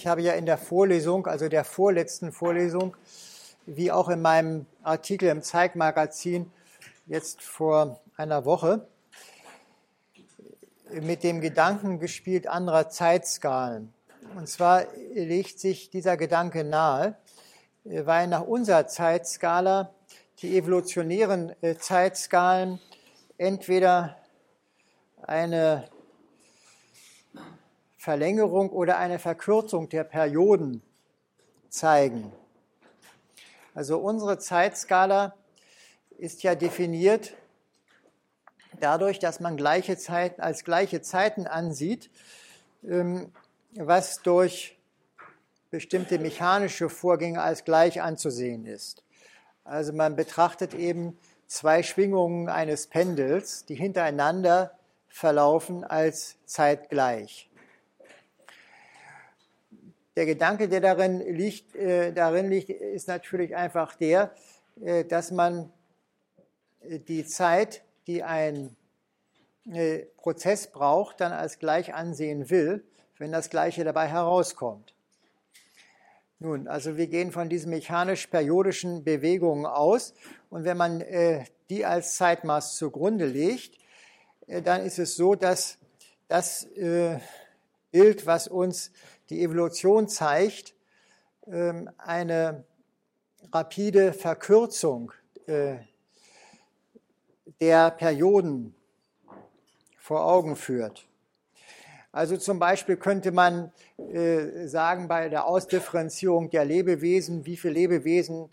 Ich habe ja in der Vorlesung, also der vorletzten Vorlesung, wie auch in meinem Artikel im Zeigmagazin jetzt vor einer Woche, mit dem Gedanken gespielt anderer Zeitskalen. Und zwar legt sich dieser Gedanke nahe, weil nach unserer Zeitskala die evolutionären äh, Zeitskalen entweder eine Verlängerung oder eine Verkürzung der Perioden zeigen. Also unsere Zeitskala ist ja definiert dadurch, dass man gleiche Zeiten als gleiche Zeiten ansieht, ähm, was durch bestimmte mechanische Vorgänge als gleich anzusehen ist. Also man betrachtet eben zwei Schwingungen eines Pendels, die hintereinander verlaufen als zeitgleich. Der Gedanke, der darin liegt, äh, darin liegt, ist natürlich einfach der, äh, dass man äh, die Zeit, die ein äh, Prozess braucht, dann als gleich ansehen will, wenn das Gleiche dabei herauskommt. Nun, also wir gehen von diesen mechanisch-periodischen Bewegungen aus und wenn man äh, die als Zeitmaß zugrunde legt, äh, dann ist es so, dass das äh, Bild, was uns die Evolution zeigt, ähm, eine rapide Verkürzung äh, der Perioden vor Augen führt. Also zum Beispiel könnte man äh, sagen, bei der Ausdifferenzierung der Lebewesen, wie viele Lebewesen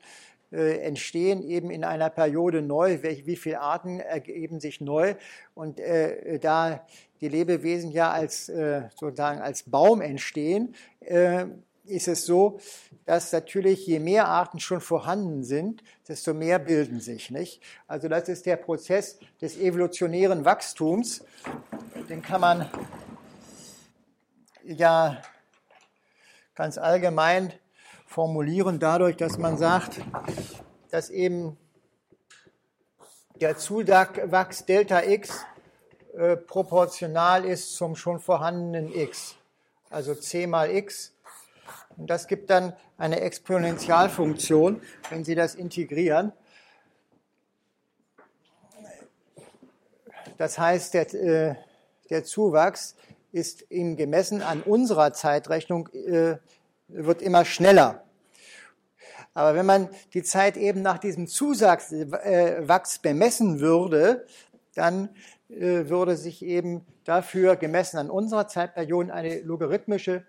äh, entstehen eben in einer Periode neu, wie viele Arten ergeben sich neu. Und da die Lebewesen ja als äh, sozusagen als Baum entstehen, äh, ist es so, dass natürlich je mehr Arten schon vorhanden sind, desto mehr bilden sich. Nicht? Also das ist der Prozess des evolutionären Wachstums. Den kann man ja ganz allgemein formulieren dadurch, dass man sagt, dass eben der Zuwachs Delta x äh, proportional ist zum schon vorhandenen x, also c mal x. Und das gibt dann eine Exponentialfunktion, wenn Sie das integrieren. Das heißt, der, äh, der Zuwachs ist ihm gemessen an unserer Zeitrechnung, äh, wird immer schneller. Aber wenn man die Zeit eben nach diesem Zuwachs äh, bemessen würde, dann würde sich eben dafür gemessen an unserer Zeitperiode eine logarithmische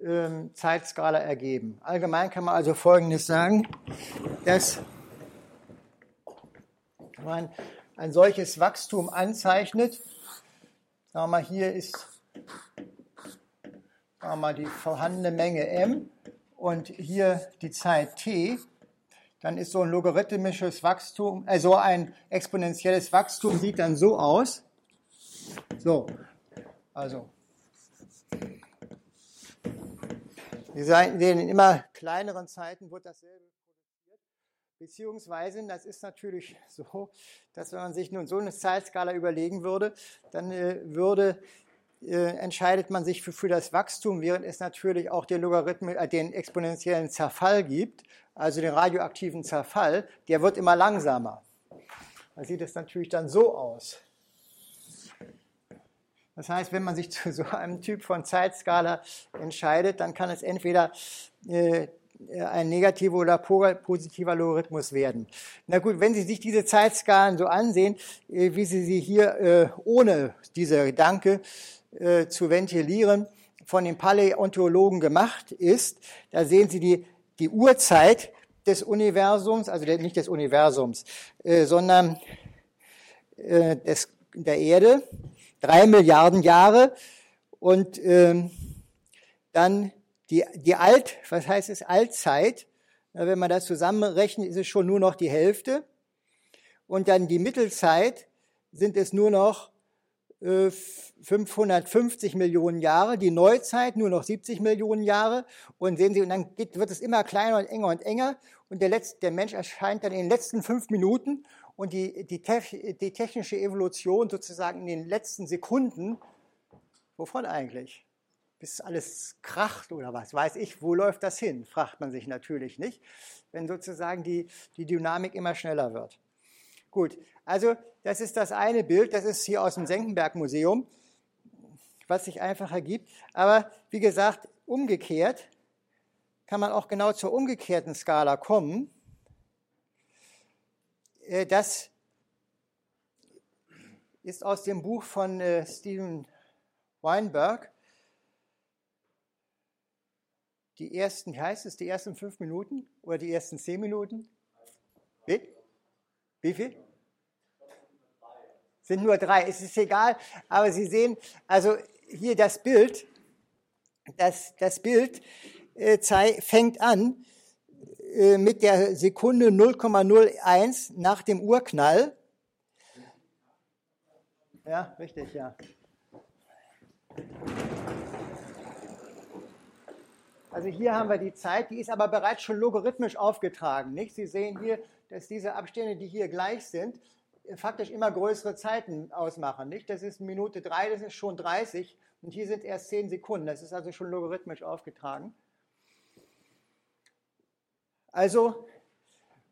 ähm, Zeitskala ergeben. Allgemein kann man also Folgendes sagen, dass man ein solches Wachstum anzeichnet. Sagen wir mal, hier ist sagen wir mal, die vorhandene Menge m und hier die Zeit t, dann ist so ein logarithmisches Wachstum, also ein exponentielles Wachstum sieht dann so aus. So, also wir sehen, in immer kleineren Zeiten wird dasselbe produziert. Beziehungsweise, das ist natürlich so, dass wenn man sich nun so eine Zeitskala überlegen würde, dann äh, würde äh, entscheidet man sich für, für das Wachstum, während es natürlich auch den Logarithmus, äh, den exponentiellen Zerfall gibt, also den radioaktiven Zerfall, der wird immer langsamer. Da sieht es natürlich dann so aus. Das heißt, wenn man sich zu so einem Typ von Zeitskala entscheidet, dann kann es entweder äh, ein negativer oder positiver Logarithmus werden. Na gut, wenn Sie sich diese Zeitskalen so ansehen, äh, wie Sie sie hier äh, ohne diese Gedanke äh, zu ventilieren von den Paläontologen gemacht ist. Da sehen Sie die, die Urzeit des Universums, also nicht des Universums, äh, sondern äh, des, der Erde, drei Milliarden Jahre und ähm, dann die, die Alt, was heißt es, Altzeit, Na, wenn man das zusammenrechnet, ist es schon nur noch die Hälfte. Und dann die Mittelzeit sind es nur noch 550 Millionen Jahre, die Neuzeit nur noch 70 Millionen Jahre. Und sehen Sie, und dann geht, wird es immer kleiner und enger und enger. Und der, letzte, der Mensch erscheint dann in den letzten fünf Minuten. Und die, die, die technische Evolution sozusagen in den letzten Sekunden, wovon eigentlich? bis alles kracht oder was? Weiß ich, wo läuft das hin, fragt man sich natürlich nicht, wenn sozusagen die, die Dynamik immer schneller wird. Gut, also das ist das eine Bild, das ist hier aus dem Senckenberg-Museum, was sich einfach ergibt. Aber wie gesagt, umgekehrt kann man auch genau zur umgekehrten Skala kommen. Äh, das ist aus dem Buch von äh, Steven Weinberg. Die ersten, wie heißt es, die ersten fünf Minuten oder die ersten zehn Minuten? Wie? Wie viel? Sind nur drei, es ist egal, aber Sie sehen, also hier das Bild, das, das Bild äh, fängt an äh, mit der Sekunde 0,01 nach dem Urknall. Ja, richtig, ja. Also hier haben wir die Zeit, die ist aber bereits schon logarithmisch aufgetragen. Nicht? Sie sehen hier, dass diese Abstände, die hier gleich sind, faktisch immer größere Zeiten ausmachen. Nicht? Das ist Minute 3, das ist schon 30 und hier sind erst 10 Sekunden. Das ist also schon logarithmisch aufgetragen. Also,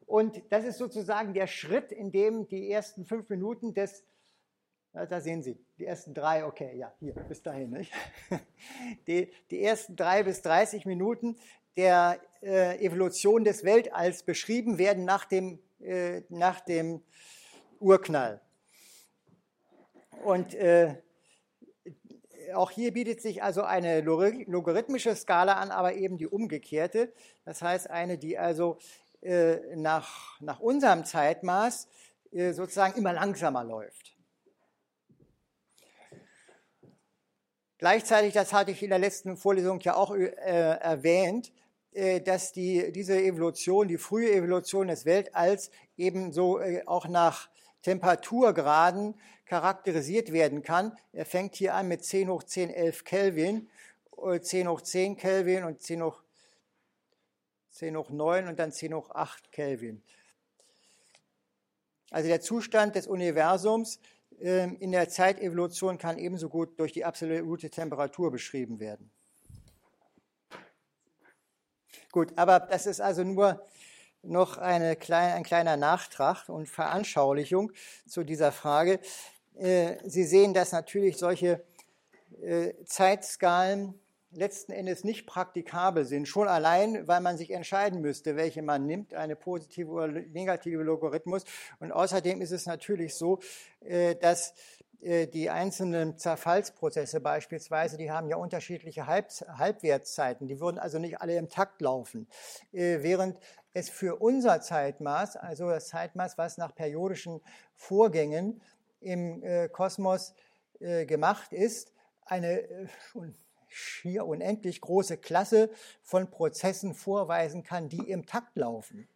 und das ist sozusagen der Schritt, in dem die ersten fünf Minuten des, da sehen Sie, die ersten drei, okay, ja, hier, bis dahin, nicht? Die, die ersten drei bis 30 Minuten der äh, Evolution des Weltalls beschrieben werden nach dem, äh, nach dem Urknall. Und äh, auch hier bietet sich also eine logarithmische Skala an, aber eben die umgekehrte. Das heißt, eine, die also äh, nach, nach unserem Zeitmaß äh, sozusagen immer langsamer läuft. Gleichzeitig, das hatte ich in der letzten Vorlesung ja auch äh, erwähnt, äh, dass die, diese Evolution, die frühe Evolution des Weltalls ebenso äh, auch nach Temperaturgraden charakterisiert werden kann. Er fängt hier an mit 10 hoch 10, 11 Kelvin, 10 hoch 10 Kelvin und 10 hoch, 10 hoch 9 und dann 10 hoch 8 Kelvin. Also der Zustand des Universums ähm, in der Zeitevolution kann ebenso gut durch die absolute Temperatur beschrieben werden. Gut, aber das ist also nur noch eine kleine, ein kleiner Nachtrag und Veranschaulichung zu dieser Frage. Äh, Sie sehen, dass natürlich solche äh, Zeitskalen letzten Endes nicht praktikabel sind, schon allein, weil man sich entscheiden müsste, welche man nimmt, eine positive oder negative Logarithmus. Und außerdem ist es natürlich so, äh, dass die einzelnen Zerfallsprozesse beispielsweise, die haben ja unterschiedliche Halb Halbwertszeiten, die würden also nicht alle im Takt laufen, während es für unser Zeitmaß, also das Zeitmaß, was nach periodischen Vorgängen im äh, Kosmos äh, gemacht ist, eine äh, schier unendlich große Klasse von Prozessen vorweisen kann, die im Takt laufen.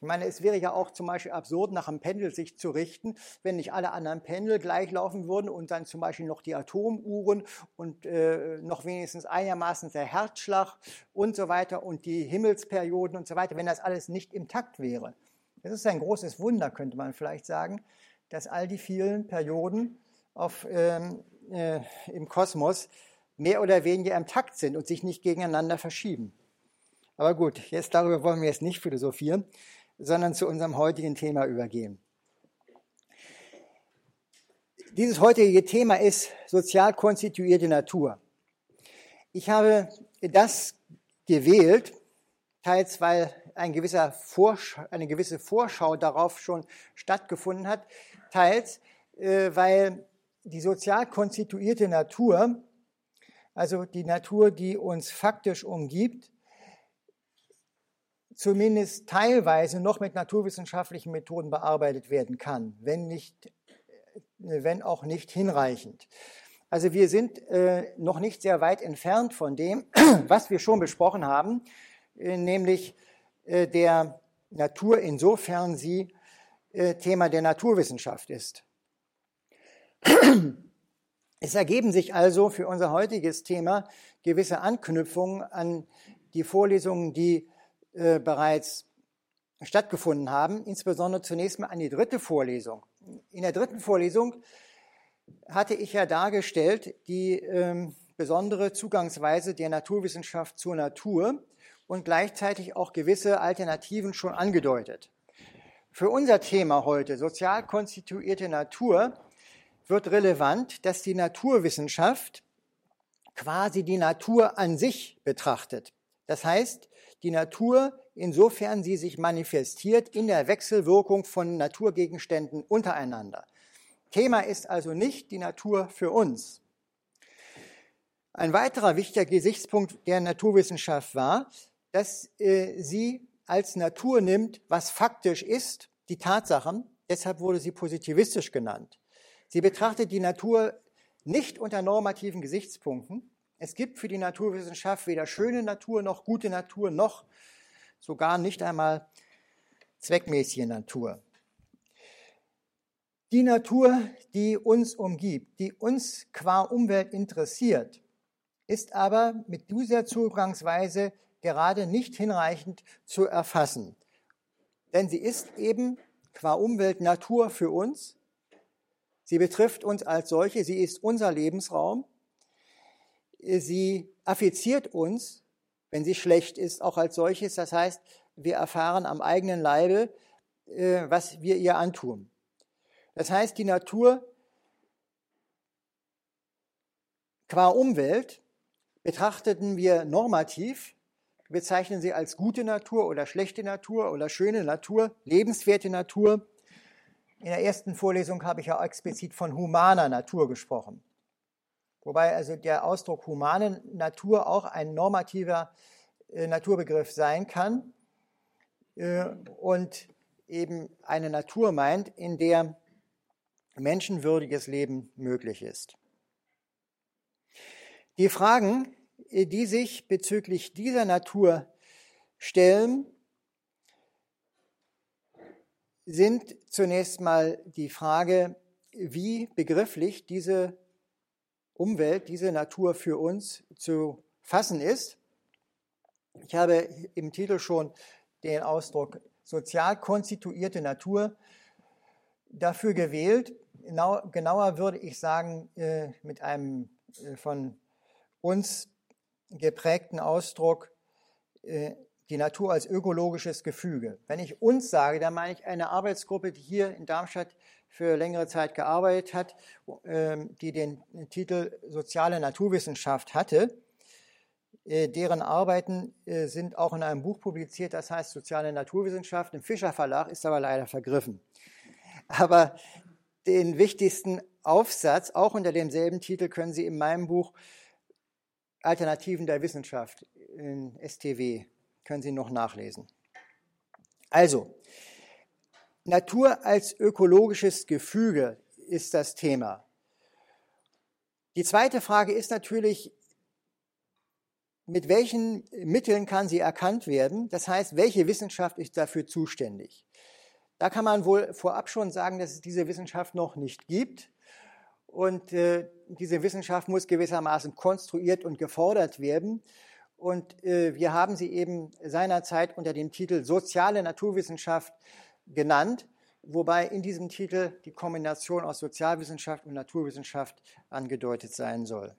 Ich meine, es wäre ja auch zum Beispiel absurd, nach einem Pendel sich zu richten, wenn nicht alle anderen Pendel gleich laufen würden und dann zum Beispiel noch die Atomuhren und äh, noch wenigstens einigermaßen der Herzschlag und so weiter und die Himmelsperioden und so weiter, wenn das alles nicht im Takt wäre. Das ist ein großes Wunder, könnte man vielleicht sagen, dass all die vielen Perioden auf, ähm, äh, im Kosmos mehr oder weniger im Takt sind und sich nicht gegeneinander verschieben. Aber gut, jetzt darüber wollen wir jetzt nicht philosophieren, sondern zu unserem heutigen Thema übergehen. Dieses heutige Thema ist sozial konstituierte Natur. Ich habe das gewählt, teils weil ein gewisser eine gewisse Vorschau darauf schon stattgefunden hat, teils, äh, weil die sozial konstituierte Natur, also die Natur, die uns faktisch umgibt, zumindest teilweise noch mit naturwissenschaftlichen Methoden bearbeitet werden kann, wenn, nicht, äh, wenn auch nicht hinreichend. Also wir sind äh, noch nicht sehr weit entfernt von dem, was wir schon besprochen haben, äh, nämlich äh, der Natur, insofern sie äh, Thema der Naturwissenschaft ist. Es ergeben sich also für unser heutiges Thema gewisse Anknüpfungen an die Vorlesungen, die äh, bereits stattgefunden haben, insbesondere zunächst mal an die dritte Vorlesung. In der dritten Vorlesung hatte ich ja dargestellt die, ähm, besondere Zugangsweise der Naturwissenschaft zur Natur und gleichzeitig auch gewisse Alternativen schon angedeutet. Für unser Thema heute, sozial konstituierte Natur, wird relevant, dass die Naturwissenschaft quasi die Natur an sich betrachtet. Das heißt, die Natur, insofern sie sich manifestiert in der Wechselwirkung von Naturgegenständen untereinander. Thema ist also nicht die Natur für uns. Ein weiterer wichtiger Gesichtspunkt der Naturwissenschaft war, dass äh, sie als Natur nimmt, was faktisch ist, die Tatsachen. Deshalb wurde sie positivistisch genannt. Sie betrachtet die Natur nicht unter normativen Gesichtspunkten. Es gibt für die Naturwissenschaft weder schöne Natur noch gute Natur noch sogar nicht einmal zweckmäßige Natur. Die Natur, die uns umgibt, die uns qua Umwelt interessiert, ist aber mit dieser Zugangsweise gerade nicht hinreichend zu erfassen. Denn sie ist eben qua Umwelt Natur für uns. Sie betrifft uns als solche, sie ist unser Lebensraum. Sie affiziert uns, wenn sie schlecht ist, auch als solches. Das heißt, wir erfahren am eigenen Leibe, äh, was wir ihr antun. Das heißt, die Natur qua Umwelt betrachteten wir normativ, bezeichnen sie als gute Natur oder schlechte Natur oder schöne Natur, lebenswerte Natur. In der ersten Vorlesung habe ich ja explizit von humaner Natur gesprochen. Wobei also der Ausdruck humane Natur auch ein normativer äh, Naturbegriff sein kann äh, und eben eine Natur meint, in der menschenwürdiges Leben möglich ist. Die Fragen, äh, die sich bezüglich dieser Natur stellen, sind zunächst mal die Frage, wie begrifflich diese Umwelt, diese Natur für uns zu fassen ist. Ich habe im Titel schon den Ausdruck sozial konstituierte Natur dafür gewählt. genauer würde ich sagen, äh, mit einem äh, von uns geprägten Ausdruck äh, die Natur als ökologisches Gefüge. Wenn ich uns sage, dann meine ich eine Arbeitsgruppe, die hier in Darmstadt für längere Zeit gearbeitet hat, ähm, die den Titel Soziale Naturwissenschaft hatte. Äh, deren Arbeiten äh, sind auch in einem Buch publiziert, das heißt Soziale Naturwissenschaft. Im Fischer Verlag ist aber leider vergriffen. Aber den wichtigsten Aufsatz, auch unter demselben Titel, können Sie in meinem Buch Alternativen der Wissenschaft in STW können Sie noch nachlesen. Also, Natur als ökologisches Gefüge ist das Thema. Die zweite Frage ist natürlich, mit welchen Mitteln kann sie erkannt werden? Das heißt, welche Wissenschaft ist dafür zuständig? Da kann man wohl vorab schon sagen, dass es diese Wissenschaft noch nicht gibt. Und äh, diese Wissenschaft muss gewissermaßen konstruiert und gefordert werden. Und äh, wir haben sie eben seinerzeit unter dem Titel Soziale Naturwissenschaft genannt, wobei in diesem Titel die Kombination aus Sozialwissenschaft und Naturwissenschaft angedeutet sein soll.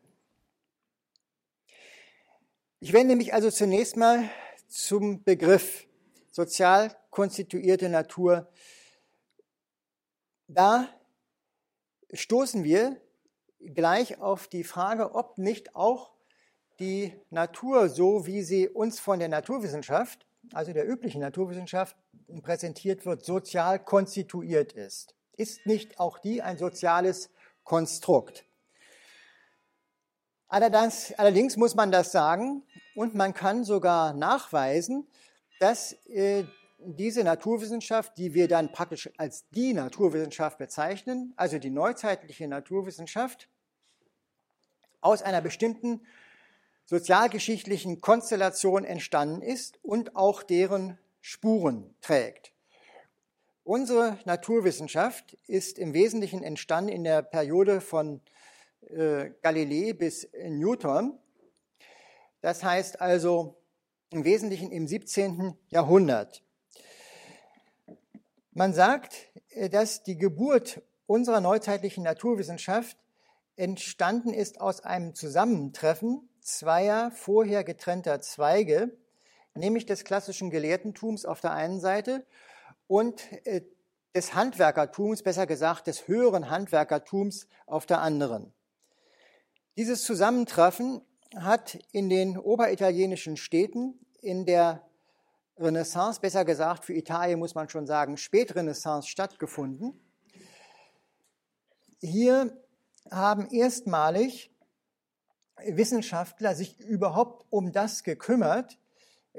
Ich wende mich also zunächst mal zum Begriff sozial konstituierte Natur. Da stoßen wir gleich auf die Frage, ob nicht auch die Natur, so wie sie uns von der Naturwissenschaft, also der üblichen Naturwissenschaft, präsentiert wird, sozial konstituiert ist. Ist nicht auch die ein soziales Konstrukt? Allerdings, allerdings muss man das sagen und man kann sogar nachweisen, dass äh, diese Naturwissenschaft, die wir dann praktisch als die Naturwissenschaft bezeichnen, also die neuzeitliche Naturwissenschaft, aus einer bestimmten sozialgeschichtlichen Konstellation entstanden ist und auch deren Spuren trägt. Unsere Naturwissenschaft ist im Wesentlichen entstanden in der Periode von äh, Galilei bis Newton. Das heißt also im Wesentlichen im 17. Jahrhundert. Man sagt, äh, dass die Geburt unserer neuzeitlichen Naturwissenschaft entstanden ist aus einem Zusammentreffen zweier vorher getrennter Zweige, nämlich des klassischen Gelehrtentums auf der einen Seite und äh, des Handwerkertums, besser gesagt des höheren Handwerkertums auf der anderen. Dieses Zusammentreffen hat in den oberitalienischen Städten in der Renaissance, besser gesagt für Italien muss man schon sagen, Spätrenaissance stattgefunden. Hier haben erstmalig Wissenschaftler sich überhaupt um das gekümmert,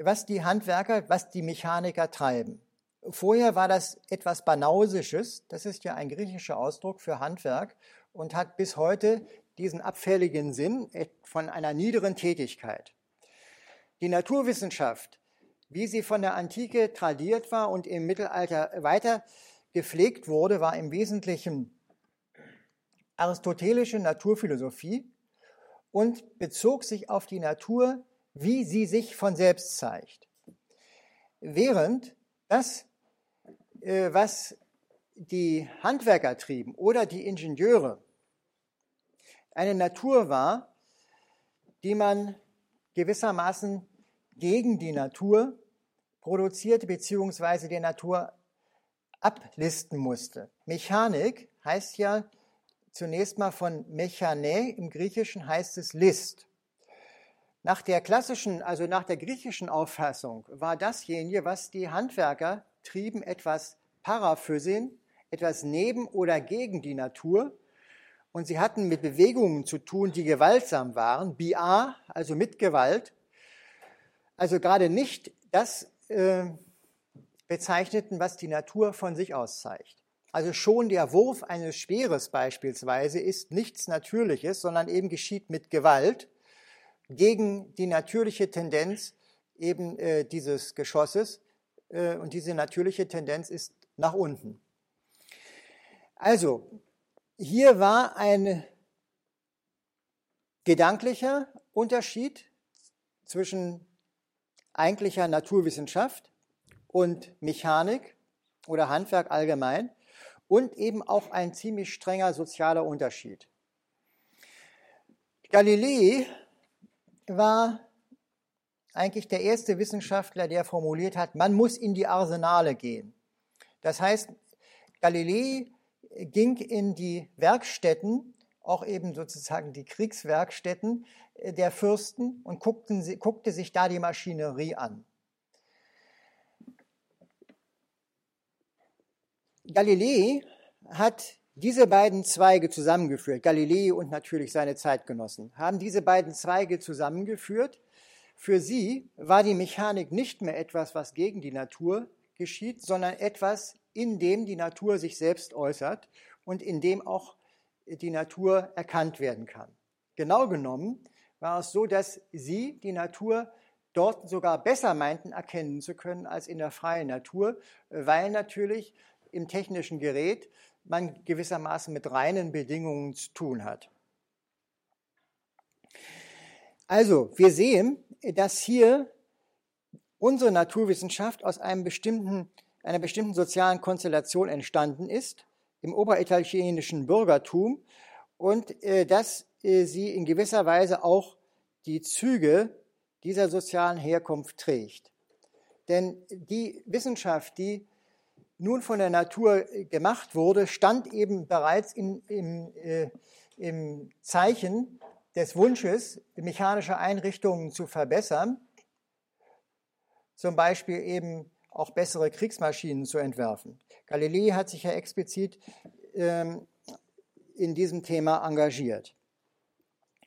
was die Handwerker, was die Mechaniker treiben. Vorher war das etwas Banausisches, das ist ja ein griechischer Ausdruck für Handwerk und hat bis heute diesen abfälligen Sinn von einer niederen Tätigkeit. Die Naturwissenschaft, wie sie von der Antike tradiert war und im Mittelalter weiter gepflegt wurde, war im Wesentlichen aristotelische Naturphilosophie und bezog sich auf die Natur, wie sie sich von selbst zeigt. Während das, äh, was die Handwerker trieben oder die Ingenieure, eine Natur war, die man gewissermaßen gegen die Natur produzierte bzw. der Natur ablisten musste. Mechanik heißt ja zunächst mal von Mechane, im Griechischen heißt es List. Nach der klassischen, also nach der griechischen Auffassung war dasjenige, was die Handwerker trieben, etwas Paraphysin, etwas neben oder gegen die Natur. Und sie hatten mit Bewegungen zu tun, die gewaltsam waren, Bia, also mit Gewalt. Also gerade nicht das äh, bezeichneten, was die Natur von sich aus zeigt. Also schon der Wurf eines Speeres beispielsweise ist nichts Natürliches, sondern eben geschieht mit Gewalt gegen die natürliche Tendenz eben äh, dieses Geschosses. Äh, und diese natürliche Tendenz ist nach unten. Also, hier war ein gedanklicher Unterschied zwischen eigentlicher Naturwissenschaft und Mechanik oder Handwerk allgemein und eben auch ein ziemlich strenger sozialer Unterschied. Galilei war eigentlich der erste Wissenschaftler, der formuliert hat, man muss in die Arsenale gehen. Das heißt, Galilei ging in die Werkstätten, auch eben sozusagen die Kriegswerkstätten der Fürsten und guckten, guckte sich da die Maschinerie an. Galilei hat diese beiden Zweige zusammengeführt, Galilei und natürlich seine Zeitgenossen, haben diese beiden Zweige zusammengeführt. Für sie war die Mechanik nicht mehr etwas, was gegen die Natur geschieht, sondern etwas, in dem die Natur sich selbst äußert und in dem auch die Natur erkannt werden kann. Genau genommen war es so, dass sie die Natur dort sogar besser meinten erkennen zu können als in der freien Natur, weil natürlich im technischen Gerät man gewissermaßen mit reinen Bedingungen zu tun hat. Also, wir sehen, dass hier unsere Naturwissenschaft aus einem bestimmten, einer bestimmten sozialen Konstellation entstanden ist, im oberitalienischen Bürgertum, und äh, dass äh, sie in gewisser Weise auch die Züge dieser sozialen Herkunft trägt. Denn die Wissenschaft, die nun von der Natur äh, gemacht wurde, stand eben bereits in, im, äh, im Zeichen des Wunsches, mechanische Einrichtungen zu verbessern, zum Beispiel eben auch bessere Kriegsmaschinen zu entwerfen. Galilei hat sich ja explizit ähm, in diesem Thema engagiert.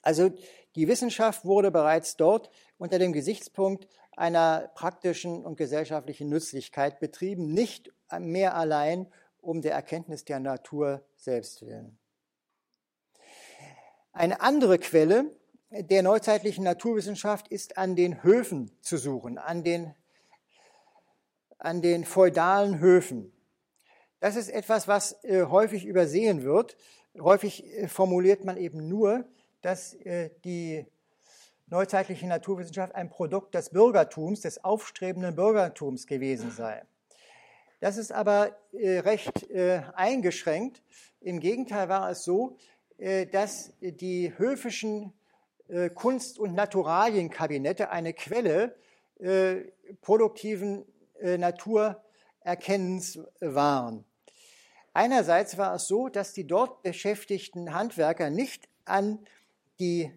Also die Wissenschaft wurde bereits dort unter dem Gesichtspunkt einer praktischen und gesellschaftlichen Nützlichkeit betrieben, nicht mehr allein um der Erkenntnis der Natur selbst willen. Eine andere Quelle der neuzeitlichen Naturwissenschaft ist an den Höfen zu suchen, an den, an den feudalen Höfen. Das ist etwas, was äh, häufig übersehen wird. Häufig äh, formuliert man eben nur, dass äh, die neuzeitliche Naturwissenschaft ein Produkt des Bürgertums, des aufstrebenden Bürgertums gewesen sei. Das ist aber äh, recht äh, eingeschränkt. Im Gegenteil war es so, äh, dass die höfischen äh, Kunst- und Naturalienkabinette eine Quelle äh, produktiven Naturerkennens waren. Einerseits war es so, dass die dort beschäftigten Handwerker nicht an die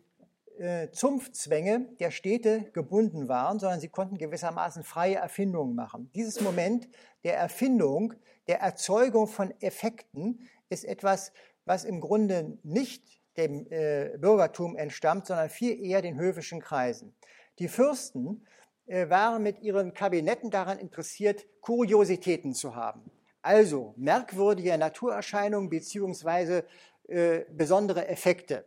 Zunftzwänge der Städte gebunden waren, sondern sie konnten gewissermaßen freie Erfindungen machen. Dieses Moment der Erfindung, der Erzeugung von Effekten ist etwas, was im Grunde nicht dem äh, Bürgertum entstammt, sondern viel eher den höfischen Kreisen. Die Fürsten äh, waren mit ihren Kabinetten daran interessiert, Kuriositäten zu haben. Also merkwürdige Naturerscheinungen beziehungsweise äh, besondere Effekte.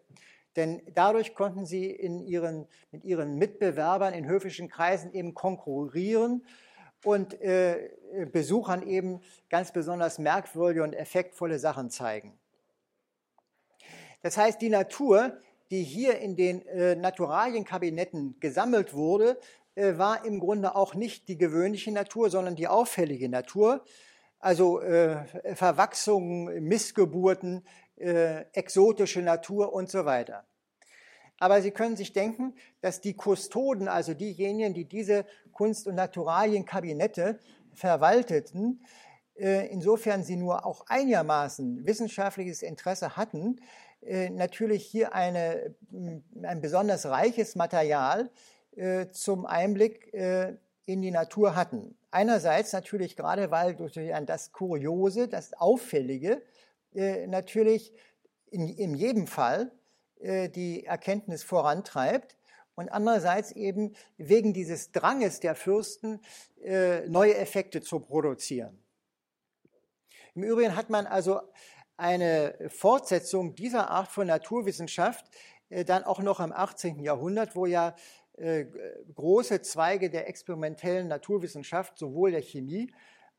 Denn dadurch konnten sie in ihren, mit ihren Mitbewerbern in höfischen Kreisen eben konkurrieren und äh, Besuchern eben ganz besonders merkwürdige und effektvolle Sachen zeigen. Das heißt, die Natur, die hier in den äh, Naturalienkabinetten gesammelt wurde, äh, war im Grunde auch nicht die gewöhnliche Natur, sondern die auffällige Natur. Also äh, Verwachsungen, Missgeburten, äh, exotische Natur und so weiter. Aber Sie können sich denken, dass die Kustoden, also diejenigen, die diese Kunst- und Naturalienkabinette verwalteten, äh, insofern sie nur auch einigermaßen wissenschaftliches Interesse hatten, äh, natürlich hier eine, ein besonders reiches Material äh, zum Einblick in die Natur hatten. Einerseits natürlich gerade, weil durch das Kuriose, das Auffällige natürlich in, in jedem Fall die Erkenntnis vorantreibt und andererseits eben wegen dieses Dranges der Fürsten neue Effekte zu produzieren. Im Übrigen hat man also eine Fortsetzung dieser Art von Naturwissenschaft äh, dann auch noch im 18. Jahrhundert, wo ja äh, große Zweige der experimentellen Naturwissenschaft, sowohl der Chemie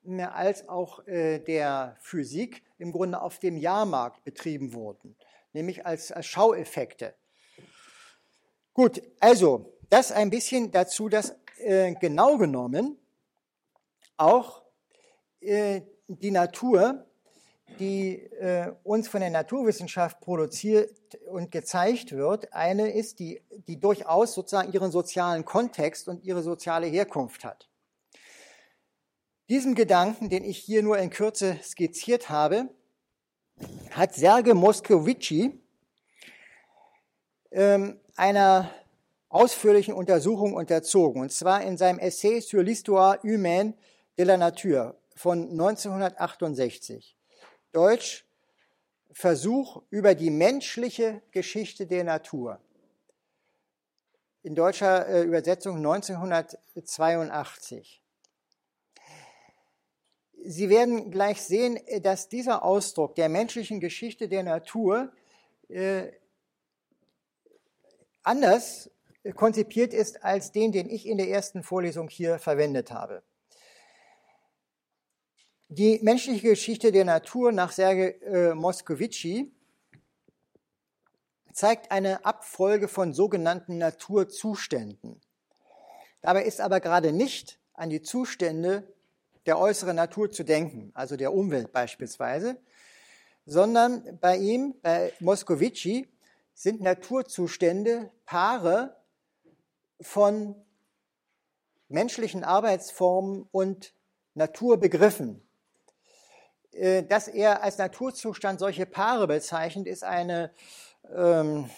äh, als auch der Physik, im Grunde auf dem Jahrmarkt betrieben wurden, nämlich als, als Schaueffekte. Gut, also das ein bisschen dazu, dass äh, genau genommen auch äh, die Natur die äh, uns von der Naturwissenschaft produziert und gezeigt wird, eine ist, die, die durchaus sozusagen ihren sozialen Kontext und ihre soziale Herkunft hat. Diesem Gedanken, den ich hier nur in Kürze skizziert habe, hat Serge Moscovici ähm, einer ausführlichen Untersuchung unterzogen, und zwar in seinem Essai sur l'histoire humaine de la nature von 1968. Deutsch Versuch über die menschliche Geschichte der Natur. In deutscher äh, Übersetzung 1982. Sie werden gleich sehen, dass dieser Ausdruck der menschlichen Geschichte der Natur äh, anders konzipiert ist als den, den ich in der ersten Vorlesung hier verwendet habe. Die menschliche Geschichte der Natur nach Sergei äh, Moscovici zeigt eine Abfolge von sogenannten Naturzuständen. Dabei ist aber gerade nicht an die Zustände der äußeren Natur zu denken, also der Umwelt beispielsweise, sondern bei ihm, bei Moscovici, sind Naturzustände Paare von menschlichen Arbeitsformen und Naturbegriffen. Äh, dass er als Naturzustand solche Paare bezeichnet, ist eine ähm,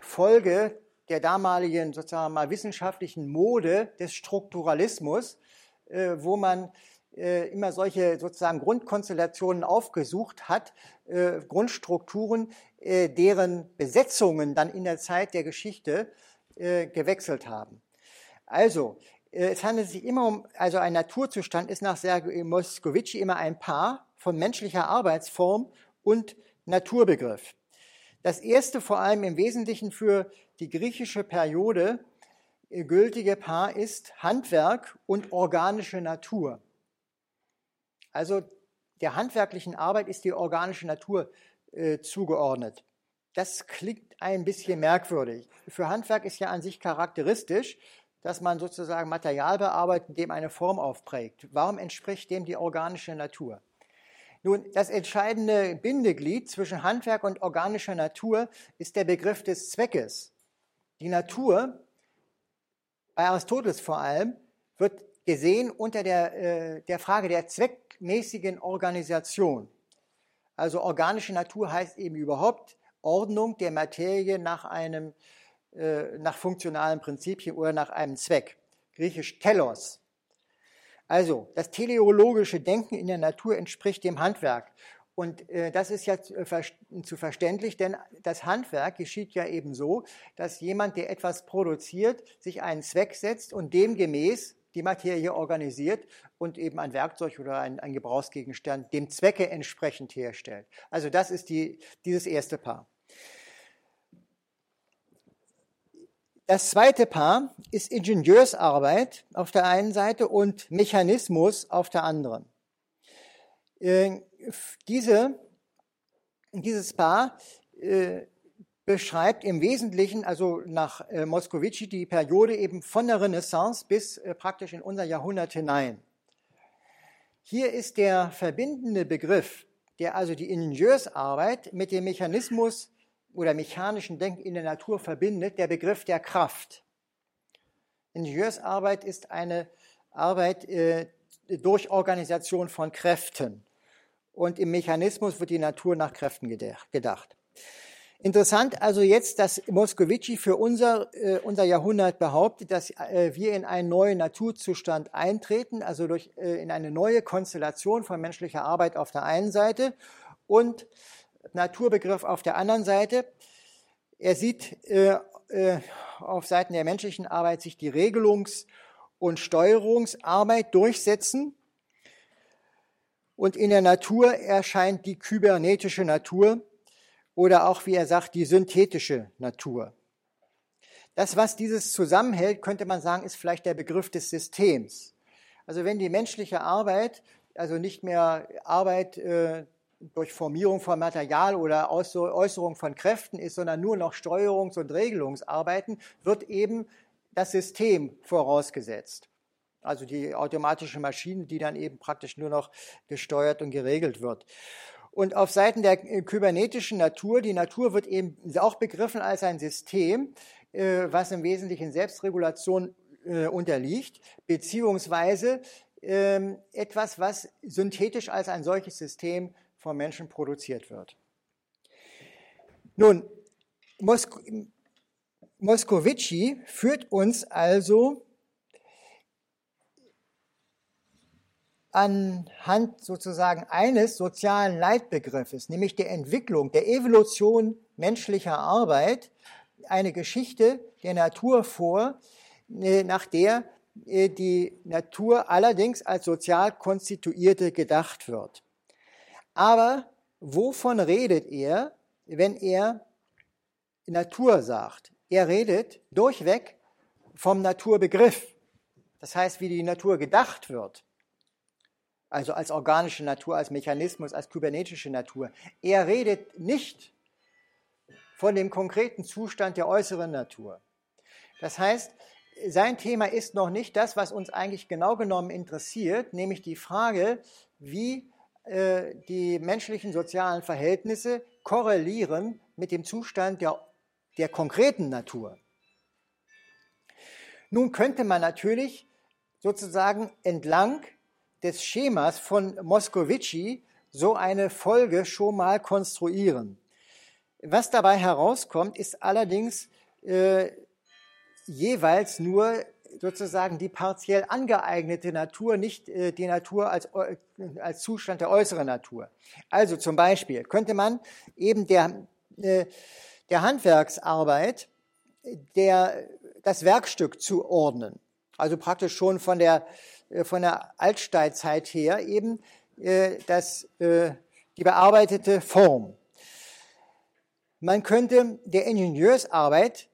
Folge der damaligen sozusagen mal wissenschaftlichen Mode des Strukturalismus, äh, wo man immer solche sozusagen Grundkonstellationen aufgesucht hat, äh, Grundstrukturen, äh, deren Besetzungen dann in der Zeit der Geschichte äh, gewechselt haben. Also, es handelt sich immer um, also ein Naturzustand ist nach Sergei Moscovici immer ein Paar von menschlicher Arbeitsform und Naturbegriff. Das erste vor allem im Wesentlichen für die griechische Periode äh, gültige Paar ist Handwerk und organische Natur. Also der handwerklichen Arbeit ist die organische Natur äh, zugeordnet. Das klingt ein bisschen merkwürdig. Für Handwerk ist ja an sich charakteristisch, dass man sozusagen Material bearbeitet, dem eine Form aufprägt. Warum entspricht dem die organische Natur? Nun, das entscheidende Bindeglied zwischen Handwerk und organischer Natur ist der Begriff des Zweckes. Die Natur, bei Aristoteles vor allem, wird gesehen unter der, äh, der Frage der zweckmäßigen Organisation. Also organische Natur heißt eben überhaupt Ordnung der Materie nach einem äh, nach funktionalen Prinzipien oder nach einem Zweck. Griechisch telos. Also das teleologische Denken in der Natur entspricht dem Handwerk. Und äh, das ist ja zu, äh, zu verständlich, denn das Handwerk geschieht ja eben so, dass jemand, der etwas produziert, sich einen Zweck setzt und demgemäß die Materie organisiert und eben ein Werkzeug oder ein, ein Gebrauchsgegenstand dem Zwecke entsprechend herstellt. Also das ist die, dieses erste Paar. Das zweite Paar ist Ingenieursarbeit auf der einen Seite und Mechanismus auf der anderen. Äh, diese, dieses Paar äh, beschreibt im Wesentlichen, also nach äh, Moscovici, die Periode eben von der Renaissance bis äh, praktisch in unser Jahrhundert hinein. Hier ist der verbindende Begriff, der also die Ingenieursarbeit mit dem Mechanismus oder mechanischen Denken in der Natur verbindet, der Begriff der Kraft. Ingenieursarbeit ist eine Arbeit äh, durch Organisation von Kräften. Und im Mechanismus wird die Natur nach Kräften gedacht. Interessant also jetzt, dass Moscovici für unser, äh, unser Jahrhundert behauptet, dass äh, wir in einen neuen Naturzustand eintreten, also durch, äh, in eine neue Konstellation von menschlicher Arbeit auf der einen Seite und Naturbegriff auf der anderen Seite. Er sieht äh, äh, auf Seiten der menschlichen Arbeit sich die Regelungs- und Steuerungsarbeit durchsetzen. Und in der Natur erscheint die kybernetische Natur oder auch, wie er sagt, die synthetische Natur. Das, was dieses zusammenhält, könnte man sagen, ist vielleicht der Begriff des Systems. Also wenn die menschliche Arbeit, also nicht mehr Arbeit äh, durch Formierung von Material oder Äußerung von Kräften ist, sondern nur noch Steuerungs- und Regelungsarbeiten, wird eben das System vorausgesetzt. Also die automatische Maschine, die dann eben praktisch nur noch gesteuert und geregelt wird. Und auf Seiten der kybernetischen Natur, die Natur wird eben auch begriffen als ein System, äh, was im Wesentlichen Selbstregulation äh, unterliegt, beziehungsweise ähm, etwas, was synthetisch als ein solches System vom Menschen produziert wird. Nun, Mosk Moskovici führt uns also anhand sozusagen eines sozialen Leitbegriffes, nämlich der Entwicklung, der Evolution menschlicher Arbeit, eine Geschichte der Natur vor, äh, nach der äh, die Natur allerdings als sozial konstituierte gedacht wird. Aber wovon redet er, wenn er Natur sagt? Er redet durchweg vom Naturbegriff. Das heißt, wie die Natur gedacht wird. Also als organische Natur, als Mechanismus, als kybernetische Natur. Er redet nicht von dem konkreten Zustand der äußeren Natur. Das heißt, sein Thema ist noch nicht das, was uns eigentlich genau genommen interessiert, nämlich die Frage, wie äh, die menschlichen sozialen Verhältnisse korrelieren mit dem Zustand der, der konkreten Natur. Nun könnte man natürlich sozusagen entlang des Schemas von Moscovici so eine Folge schon mal konstruieren. Was dabei herauskommt, ist allerdings äh, jeweils nur sozusagen die partiell angeeignete Natur, nicht äh, die Natur als, äh, als Zustand der äußeren Natur. Also zum Beispiel könnte man eben der, äh, der Handwerksarbeit der, das Werkstück zuordnen. Also praktisch schon von der, von der Altsteinzeit her eben das, die bearbeitete Form. Man könnte der Ingenieursarbeit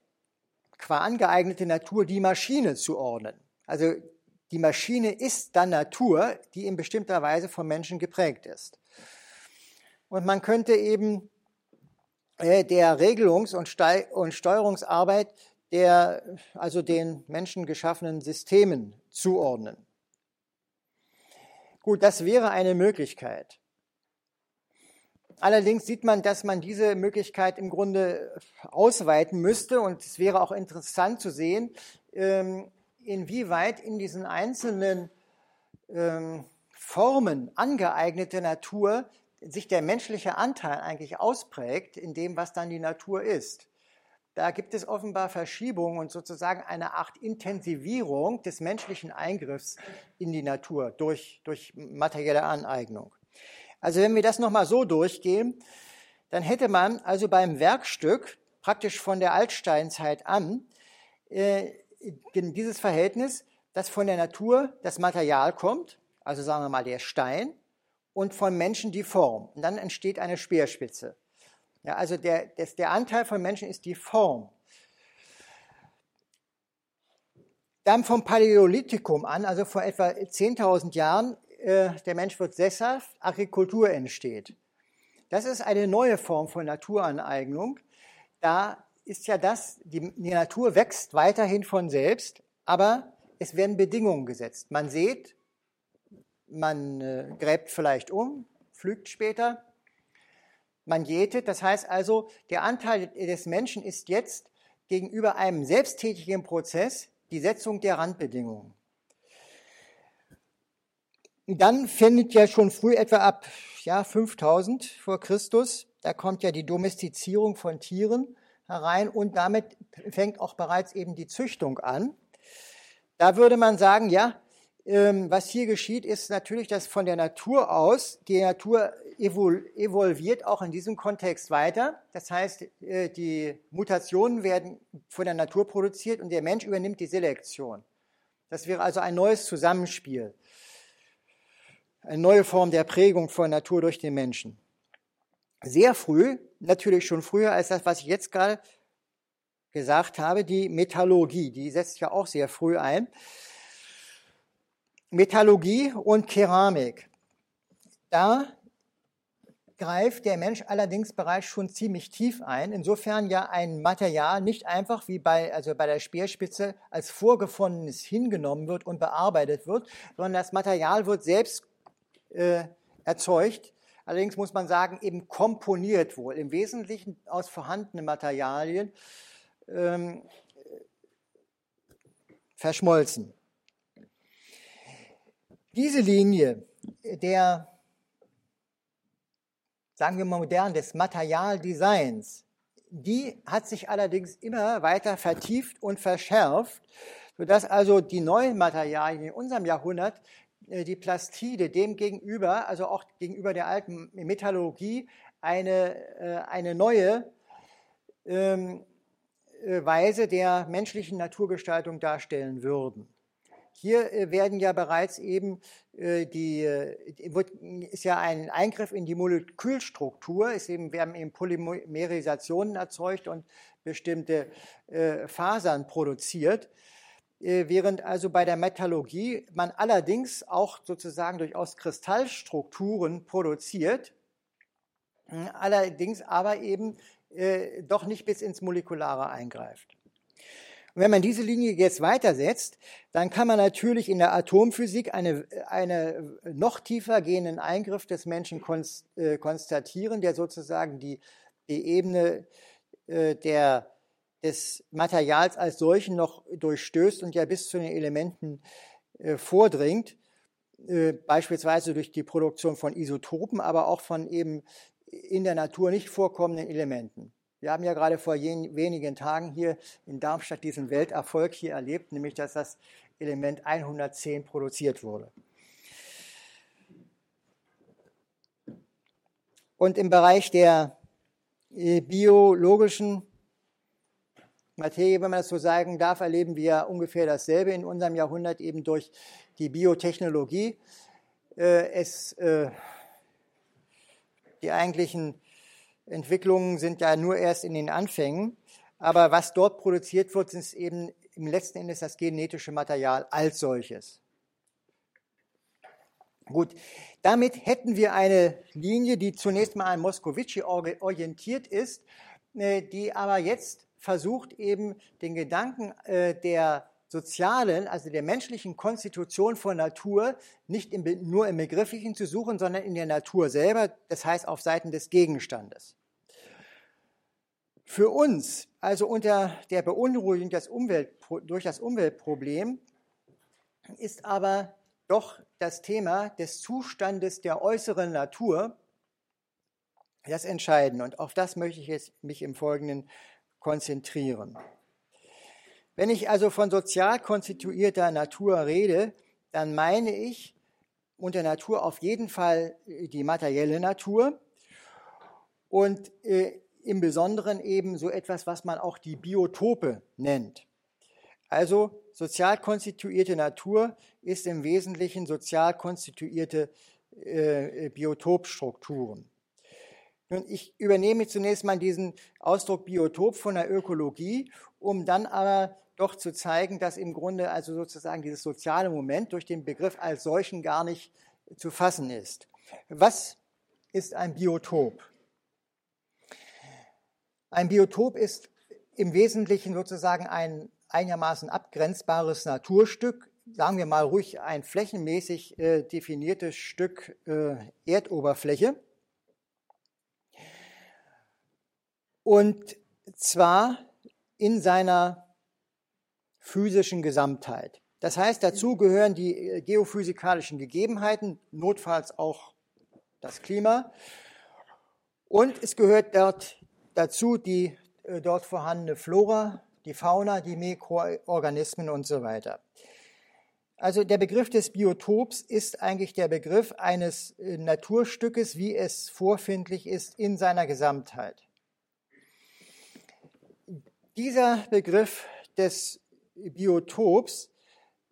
qua angeeignete Natur die Maschine zuordnen. Also die Maschine ist dann Natur, die in bestimmter Weise vom Menschen geprägt ist. Und man könnte eben äh, der Regelungs- und, Steuerungsarbeit der, also den menschengeschaffenen Systemen zuordnen. Gut, das wäre eine Möglichkeit. Allerdings sieht man, dass man diese Möglichkeit im Grunde ausweiten müsste und es wäre auch interessant zu sehen, ähm, inwieweit in diesen einzelnen ähm, Formen angeeignete Natur sich der menschliche Anteil eigentlich ausprägt in dem, was dann die Natur ist. Da gibt es offenbar Verschiebungen und sozusagen eine Art Intensivierung des menschlichen Eingriffs in die Natur durch, durch materielle Aneignung. Also wenn wir das nochmal so durchgehen, dann hätte man also beim Werkstück praktisch von der Altsteinzeit an äh, dieses Verhältnis, dass von der Natur das Material kommt, also sagen wir mal der Stein, und von Menschen die Form. Und dann entsteht eine Speerspitze. Ja, also der, das, der Anteil von Menschen ist die Form. Dann vom Paläolithikum an, also vor etwa 10.000 Jahren, äh, der Mensch wird sesshaft, Agrikultur entsteht. Das ist eine neue Form von Naturaneignung. Da ist ja das, die, die Natur wächst weiterhin von selbst, aber es werden Bedingungen gesetzt. Man sieht, man äh, gräbt vielleicht um, pflügt später, man jätet. Das heißt also, der Anteil des Menschen ist jetzt gegenüber einem selbsttätigen Prozess die Setzung der Randbedingungen. Dann findet ja schon früh etwa ab ja, 5000 vor Christus, da kommt ja die Domestizierung von Tieren herein und damit fängt auch bereits eben die Züchtung an. Da würde man sagen, ja, ähm, was hier geschieht, ist natürlich, dass von der Natur aus, die Natur evolviert auch in diesem Kontext weiter. Das heißt, äh, die Mutationen werden von der Natur produziert und der Mensch übernimmt die Selektion. Das wäre also ein neues Zusammenspiel, eine neue Form der Prägung von Natur durch den Menschen. Sehr früh, natürlich schon früher als das, was ich jetzt gerade gesagt habe, die Metallurgie, die setzt ja auch sehr früh ein. Metallurgie und Keramik. Da greift der Mensch allerdings bereits schon ziemlich tief ein. Insofern ja ein Material nicht einfach wie bei, also bei der Speerspitze als vorgefundenes hingenommen wird und bearbeitet wird, sondern das Material wird selbst äh, erzeugt. Allerdings muss man sagen, eben komponiert wohl, im Wesentlichen aus vorhandenen Materialien ähm, verschmolzen. Diese Linie der, sagen wir mal modern, des Materialdesigns, die hat sich allerdings immer weiter vertieft und verschärft, sodass also die neuen Materialien in unserem Jahrhundert, äh, die Plastide, dem gegenüber, also auch gegenüber der alten Metallurgie, eine, äh, eine neue ähm, äh, Weise der menschlichen Naturgestaltung darstellen würden. Hier äh, werden ja bereits eben äh, die, äh, ist ja ein Eingriff in die Molekülstruktur, ist eben, werden eben Polymerisationen erzeugt und bestimmte Fasern produziert. Während also bei der Metallurgie man allerdings auch sozusagen durchaus Kristallstrukturen produziert, allerdings aber eben doch nicht bis ins Molekulare eingreift. Und wenn man diese Linie jetzt weitersetzt, dann kann man natürlich in der Atomphysik eine, eine noch tiefer gehenden Eingriff des Menschen äh, konstatieren, der sozusagen die, die Ebene äh, der, des Materials als solchen noch durchstößt und ja bis zu den Elementen äh, vordringt, beispielsweise durch die Produktion von Isotopen, aber auch von eben in der Natur nicht vorkommenden Elementen. Wir haben ja gerade vor wenigen Tagen hier in Darmstadt diesen Welterfolg hier erlebt, nämlich dass das Element 110 produziert wurde. Und im Bereich der äh, biologischen Materie, wenn man das so sagen darf, erleben wir ungefähr dasselbe in unserem Jahrhundert eben durch die Biotechnologie. Äh, es, äh, die eigentlichen Entwicklungen sind ja nur erst in den Anfängen. Aber was dort produziert wird, ist eben im letzten Endes das genetische Material als solches. Gut, damit hätten wir eine Linie, die zunächst mal an Moskowitschi orientiert ist, äh, die aber jetzt versucht eben den Gedanken äh, der sozialen, also der menschlichen Konstitution von Natur nicht nur im Begrifflichen zu suchen, sondern in der Natur selber, das heißt auf Seiten des Gegenstandes. Für uns, also unter der Beunruhigung Umwelt, durch das Umweltproblem, ist aber doch das Thema des Zustandes der äußeren Natur das Entscheidende. Und auf das möchte ich jetzt mich im Folgenden konzentrieren. Wenn ich also von sozial konstituierter Natur rede, dann meine ich unter Natur auf jeden Fall die materielle Natur und äh, im Besonderen eben so etwas, was man auch die Biotope nennt. Also sozial konstituierte Natur ist im Wesentlichen sozial konstituierte äh, Biotopstrukturen. Nun, ich übernehme zunächst mal diesen Ausdruck Biotop von der Ökologie, um dann aber doch zu zeigen, dass im Grunde also sozusagen dieses soziale Moment durch den Begriff als solchen gar nicht zu fassen ist. Was ist ein Biotop? Ein Biotop ist im Wesentlichen sozusagen ein einigermaßen abgrenzbares Naturstück, sagen wir mal ruhig ein flächenmäßig äh, definiertes Stück äh, Erdoberfläche. Und zwar in seiner physischen Gesamtheit. Das heißt, dazu gehören die äh, geophysikalischen Gegebenheiten, notfalls auch das Klima. Und es gehört dort dazu die äh, dort vorhandene Flora, die Fauna, die Mikroorganismen und so weiter. Also der Begriff des Biotops ist eigentlich der Begriff eines äh, Naturstückes, wie es vorfindlich ist in seiner Gesamtheit. Dieser Begriff des Biotops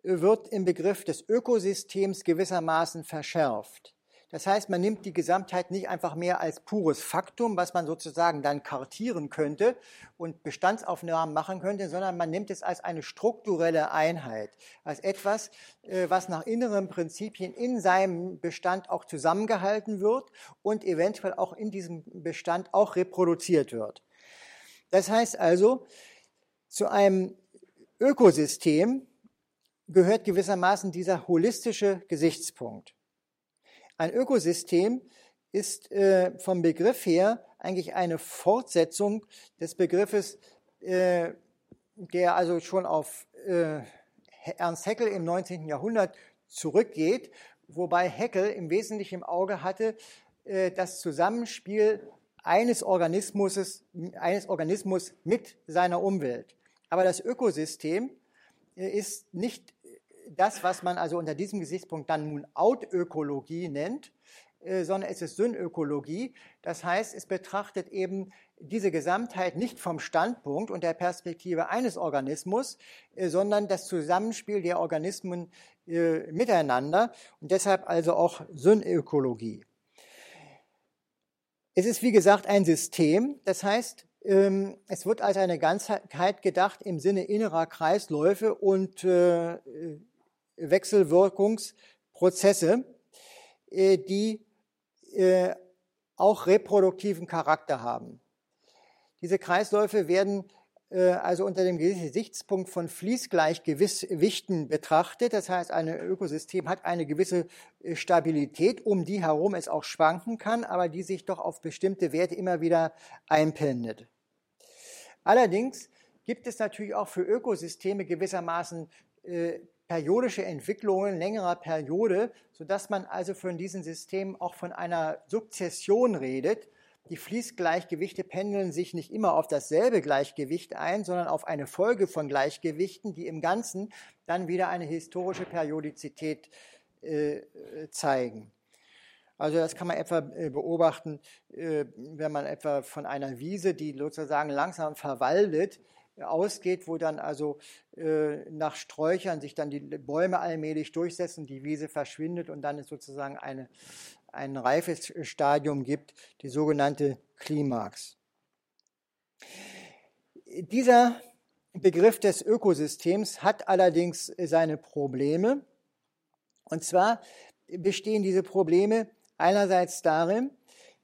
wird im Begriff des Ökosystems gewissermaßen verschärft. Das heißt, man nimmt die Gesamtheit nicht einfach mehr als pures Faktum, was man sozusagen dann kartieren könnte und Bestandsaufnahmen machen könnte, sondern man nimmt es als eine strukturelle Einheit, als etwas, äh, was nach inneren Prinzipien in seinem Bestand auch zusammengehalten wird und eventuell auch in diesem Bestand auch reproduziert wird. Das heißt also, zu einem Ökosystem gehört gewissermaßen dieser holistische Gesichtspunkt. Ein Ökosystem ist äh, vom Begriff her eigentlich eine Fortsetzung des Begriffes, äh, der also schon auf äh, Ernst Haeckel im 19. Jahrhundert zurückgeht, wobei Haeckel im Wesentlichen im Auge hatte äh, das Zusammenspiel eines Organismus, eines Organismus mit seiner Umwelt. Aber das Ökosystem äh, ist nicht das, was man also unter diesem Gesichtspunkt dann nun Autökologie nennt, äh, sondern es ist Synökologie. Das heißt, es betrachtet eben diese Gesamtheit nicht vom Standpunkt und der Perspektive eines Organismus, äh, sondern das Zusammenspiel der Organismen äh, miteinander und deshalb also auch Synökologie. Es ist wie gesagt ein System, das heißt, ähm, es wird als eine Ganzheit gedacht im Sinne innerer Kreisläufe und Wechselwirkungsprozesse, äh, die äh, auch reproduktiven Charakter haben. Diese Kreisläufe werden äh, also unter dem Gesichtspunkt von Fließgleichgewichten betrachtet. Das heißt, ein Ökosystem hat eine gewisse Stabilität, um die herum es auch schwanken kann, aber die sich doch auf bestimmte Werte immer wieder einpendet. Allerdings gibt es natürlich auch für Ökosysteme gewissermaßen periodische Entwicklungen längerer Periode, sodass man also von diesen Systemen auch von einer Sukzession redet. Die Fließgleichgewichte pendeln sich nicht immer auf dasselbe Gleichgewicht ein, sondern auf eine Folge von Gleichgewichten, die im Ganzen dann wieder eine historische Periodizität äh, zeigen. Also das kann man etwa äh, beobachten, äh, wenn man etwa von einer Wiese, die sozusagen langsam verwaldet, ausgeht, wo dann also äh, nach Sträuchern sich dann die Bäume allmählich durchsetzen, die Wiese verschwindet und dann es sozusagen eine, ein reifes Stadium gibt, die sogenannte Klimax. Dieser Begriff des Ökosystems hat allerdings seine Probleme. Und zwar bestehen diese Probleme einerseits darin,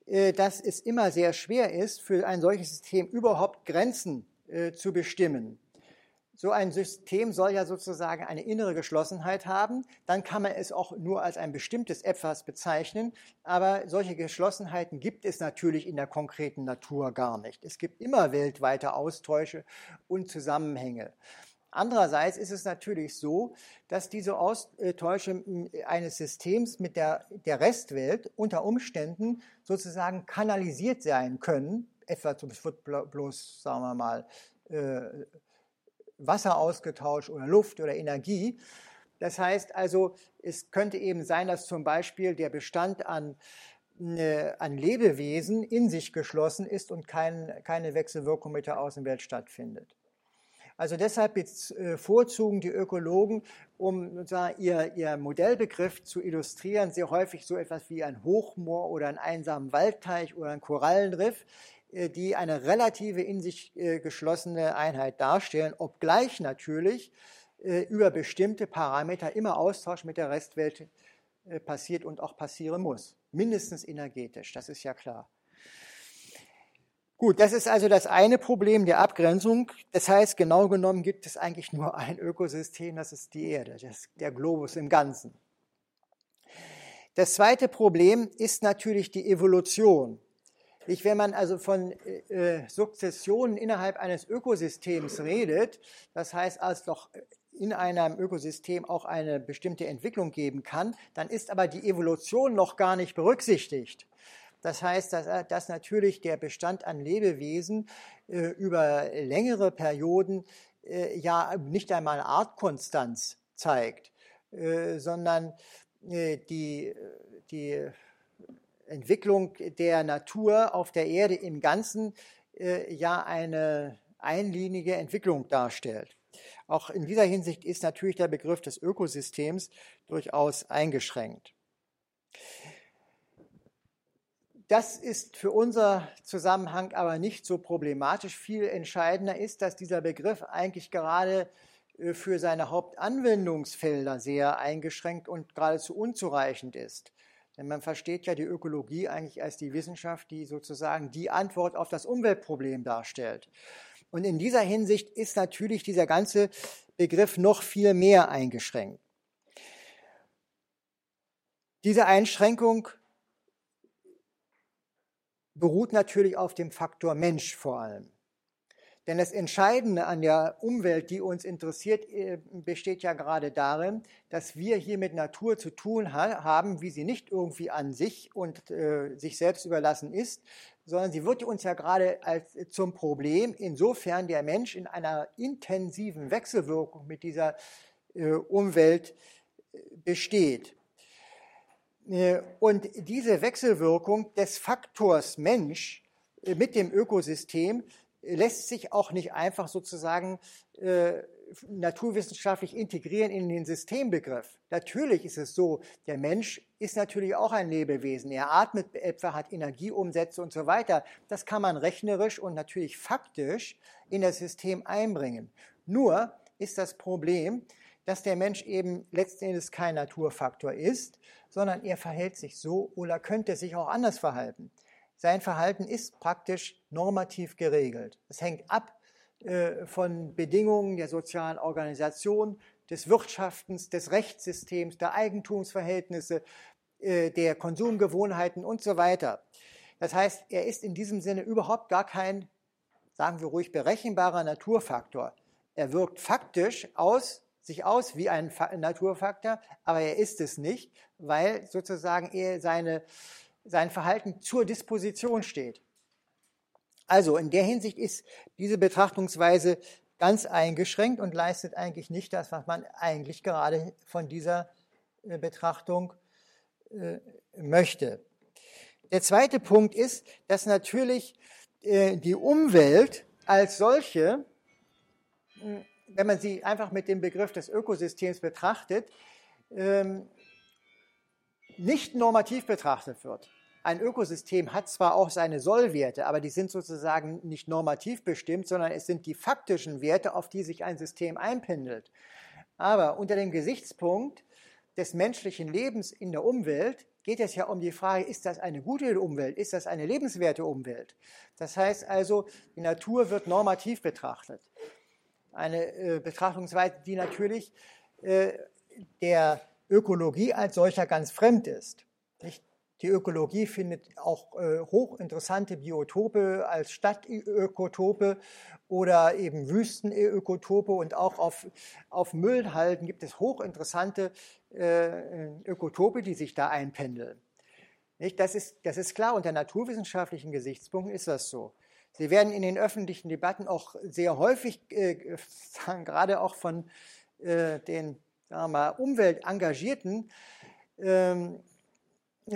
äh, dass es immer sehr schwer ist, für ein solches System überhaupt Grenzen äh, zu bestimmen. so ein System soll ja sozusagen eine innere Geschlossenheit haben. Dann kann man es auch nur als ein bestimmtes etwas bezeichnen. Aber solche Geschlossenheiten gibt es natürlich in der konkreten Natur gar nicht. Es gibt immer weltweite Austausche und Zusammenhänge. Andererseits ist es natürlich so, dass diese Austausche eines Systems mit der, der Restwelt unter Umständen sozusagen kanalisiert sein können. Etwa, es wird bloß, sagen wir mal, äh, Wasser ausgetauscht oder Luft oder Energie. Das heißt also, es könnte eben sein, dass zum Beispiel der Bestand an, äh, an Lebewesen in sich geschlossen ist und kein, keine Wechselwirkung mit der Außenwelt stattfindet. Also deshalb bevorzugen die Ökologen, um ihr, ihr Modellbegriff zu illustrieren, sehr häufig so etwas wie ein Hochmoor oder einen einsamen Waldteich oder ein Korallenriff, äh, die eine relative in sich äh, geschlossene Einheit darstellen, obgleich natürlich äh, über bestimmte Parameter immer Austausch mit der Restwelt passiert und auch passieren muss. Mindestens energetisch, das ist ja klar. Gut, das ist also das eine Problem der Abgrenzung. Das heißt, genau genommen gibt es eigentlich nur ein Ökosystem, das ist die Erde, das der Globus im Ganzen. Das zweite Problem ist natürlich die Evolution. Nicht, wenn man also von äh, äh, Sukzessionen innerhalb eines Ökosystems redet, das heißt, als doch in einem Ökosystem auch eine bestimmte Entwicklung geben kann, dann ist aber die Evolution noch gar nicht berücksichtigt. Das heißt, dass, äh, dass natürlich der Bestand an Lebewesen äh, über längere Perioden äh, ja nicht einmal Artkonstanz zeigt, äh, sondern die, die Entwicklung der Natur auf der Erde im Ganzen äh, ja eine einlinige Entwicklung darstellt. Auch in dieser Hinsicht ist natürlich der Begriff des Ökosystems durchaus eingeschränkt. Das ist für unser Zusammenhang aber nicht so problematisch. Viel entscheidender ist, dass dieser Begriff eigentlich gerade äh, für seine Hauptanwendungsfelder sehr eingeschränkt und geradezu unzureichend ist. Denn man versteht ja die Ökologie eigentlich als die Wissenschaft, die sozusagen die Antwort auf das Umweltproblem darstellt. Und in dieser Hinsicht ist natürlich dieser ganze Begriff noch viel mehr eingeschränkt. Diese Einschränkung beruht natürlich auf dem Faktor Mensch vor allem. Denn das Entscheidende an der Umwelt, die uns interessiert, äh, besteht ja gerade darin, dass wir hier mit Natur zu tun haben, wie sie nicht irgendwie an sich und äh, sich selbst überlassen ist, sondern sie wird uns ja gerade als, äh, zum Problem, insofern der Mensch in einer intensiven Wechselwirkung mit dieser äh, Umwelt äh, besteht. Und diese Wechselwirkung des Faktors Mensch mit dem Ökosystem lässt sich auch nicht einfach sozusagen äh, naturwissenschaftlich integrieren in den Systembegriff. Natürlich ist es so, der Mensch ist natürlich auch ein Lebewesen. Er atmet etwa, hat Energieumsätze und so weiter. Das kann man rechnerisch und natürlich faktisch in das System einbringen. Nur ist das Problem, dass der Mensch eben letztendlich kein Naturfaktor ist, sondern er verhält sich so oder könnte sich auch anders verhalten. Sein Verhalten ist praktisch normativ geregelt. Es hängt ab äh, von Bedingungen der sozialen Organisation, des Wirtschaftens, des Rechtssystems, der Eigentumsverhältnisse, äh, der Konsumgewohnheiten und so weiter. Das heißt, er ist in diesem Sinne überhaupt gar kein, sagen wir ruhig, berechenbarer Naturfaktor. Er wirkt faktisch aus, sich aus wie ein Naturfaktor, aber er ist es nicht, weil sozusagen er seine sein Verhalten zur Disposition steht. Also in der Hinsicht ist diese Betrachtungsweise ganz eingeschränkt und leistet eigentlich nicht das, was man eigentlich gerade von dieser äh, Betrachtung äh, möchte. Der zweite Punkt ist, dass natürlich äh, die Umwelt als solche, wenn man sie einfach mit dem Begriff des Ökosystems betrachtet, ähm, nicht normativ betrachtet wird. Ein Ökosystem hat zwar auch seine Sollwerte, aber die sind sozusagen nicht normativ bestimmt, sondern es sind die faktischen Werte, auf die sich ein System einpendelt. Aber unter dem Gesichtspunkt des menschlichen Lebens in der Umwelt geht es ja um die Frage, ist das eine gute Umwelt, ist das eine lebenswerte Umwelt? Das heißt also, die Natur wird normativ betrachtet. Eine äh, Betrachtungsweise, die natürlich äh, der Ökologie als solcher ganz fremd ist. Nicht? Die Ökologie findet auch äh, hochinteressante Biotope als Stadtökotope oder eben Wüstenökotope und auch auf, auf Müllhalden gibt es hochinteressante äh, Ökotope, die sich da einpendeln. Nicht? Das, ist, das ist klar, unter naturwissenschaftlichen Gesichtspunkten ist das so. Sie werden in den öffentlichen Debatten auch sehr häufig, äh, gerade auch von äh, den mal, umweltengagierten ähm,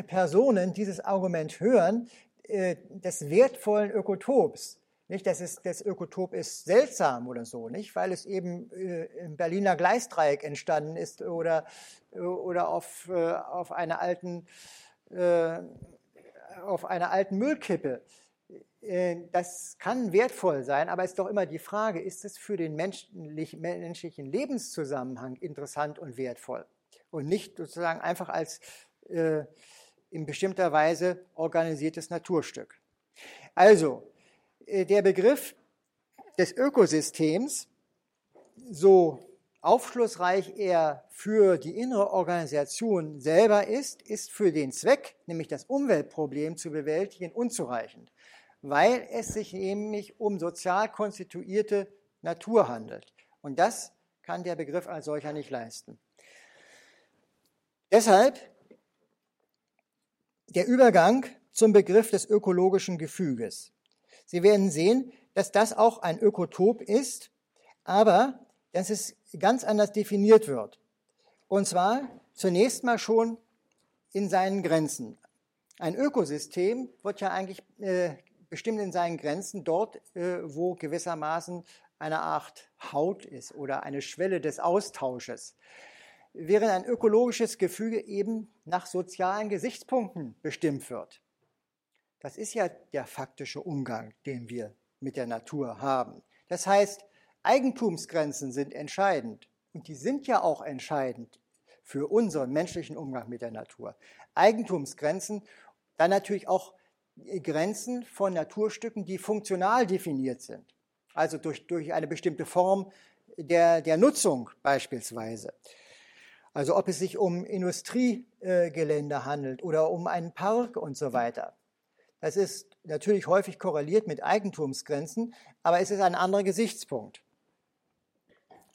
Personen dieses Argument hören, äh, des wertvollen Ökotops. Nicht, das, ist, das Ökotop ist seltsam oder so, nicht, weil es eben äh, im Berliner Gleisdreieck entstanden ist oder, oder auf, äh, auf, einer alten, äh, auf einer alten Müllkippe. Äh, das kann wertvoll sein, aber es ist doch immer die Frage, ist es für den menschlichen Lebenszusammenhang interessant und wertvoll? Und nicht sozusagen einfach als äh, in bestimmter Weise organisiertes Naturstück. Also, äh, der Begriff des Ökosystems, so aufschlussreich er für die innere Organisation selber ist, ist für den Zweck, nämlich das Umweltproblem zu bewältigen, unzureichend weil es sich nämlich um sozial konstituierte Natur handelt. Und das kann der Begriff als solcher nicht leisten. Deshalb der Übergang zum Begriff des ökologischen Gefüges. Sie werden sehen, dass das auch ein Ökotop ist, aber dass es ganz anders definiert wird. Und zwar zunächst mal schon in seinen Grenzen. Ein Ökosystem wird ja eigentlich äh, bestimmt in seinen Grenzen dort, äh, wo gewissermaßen eine Art Haut ist oder eine Schwelle des Austausches. Während ein ökologisches Gefüge eben nach sozialen Gesichtspunkten bestimmt wird. Das ist ja der faktische Umgang, den wir mit der Natur haben. Das heißt, Eigentumsgrenzen sind entscheidend und die sind ja auch entscheidend für unseren menschlichen Umgang mit der Natur. Eigentumsgrenzen, dann natürlich auch Grenzen von Naturstücken, die funktional definiert sind. Also durch, durch eine bestimmte Form der, der Nutzung beispielsweise. Also ob es sich um Industriegelände handelt oder um einen Park und so weiter. Das ist natürlich häufig korreliert mit Eigentumsgrenzen, aber es ist ein anderer Gesichtspunkt.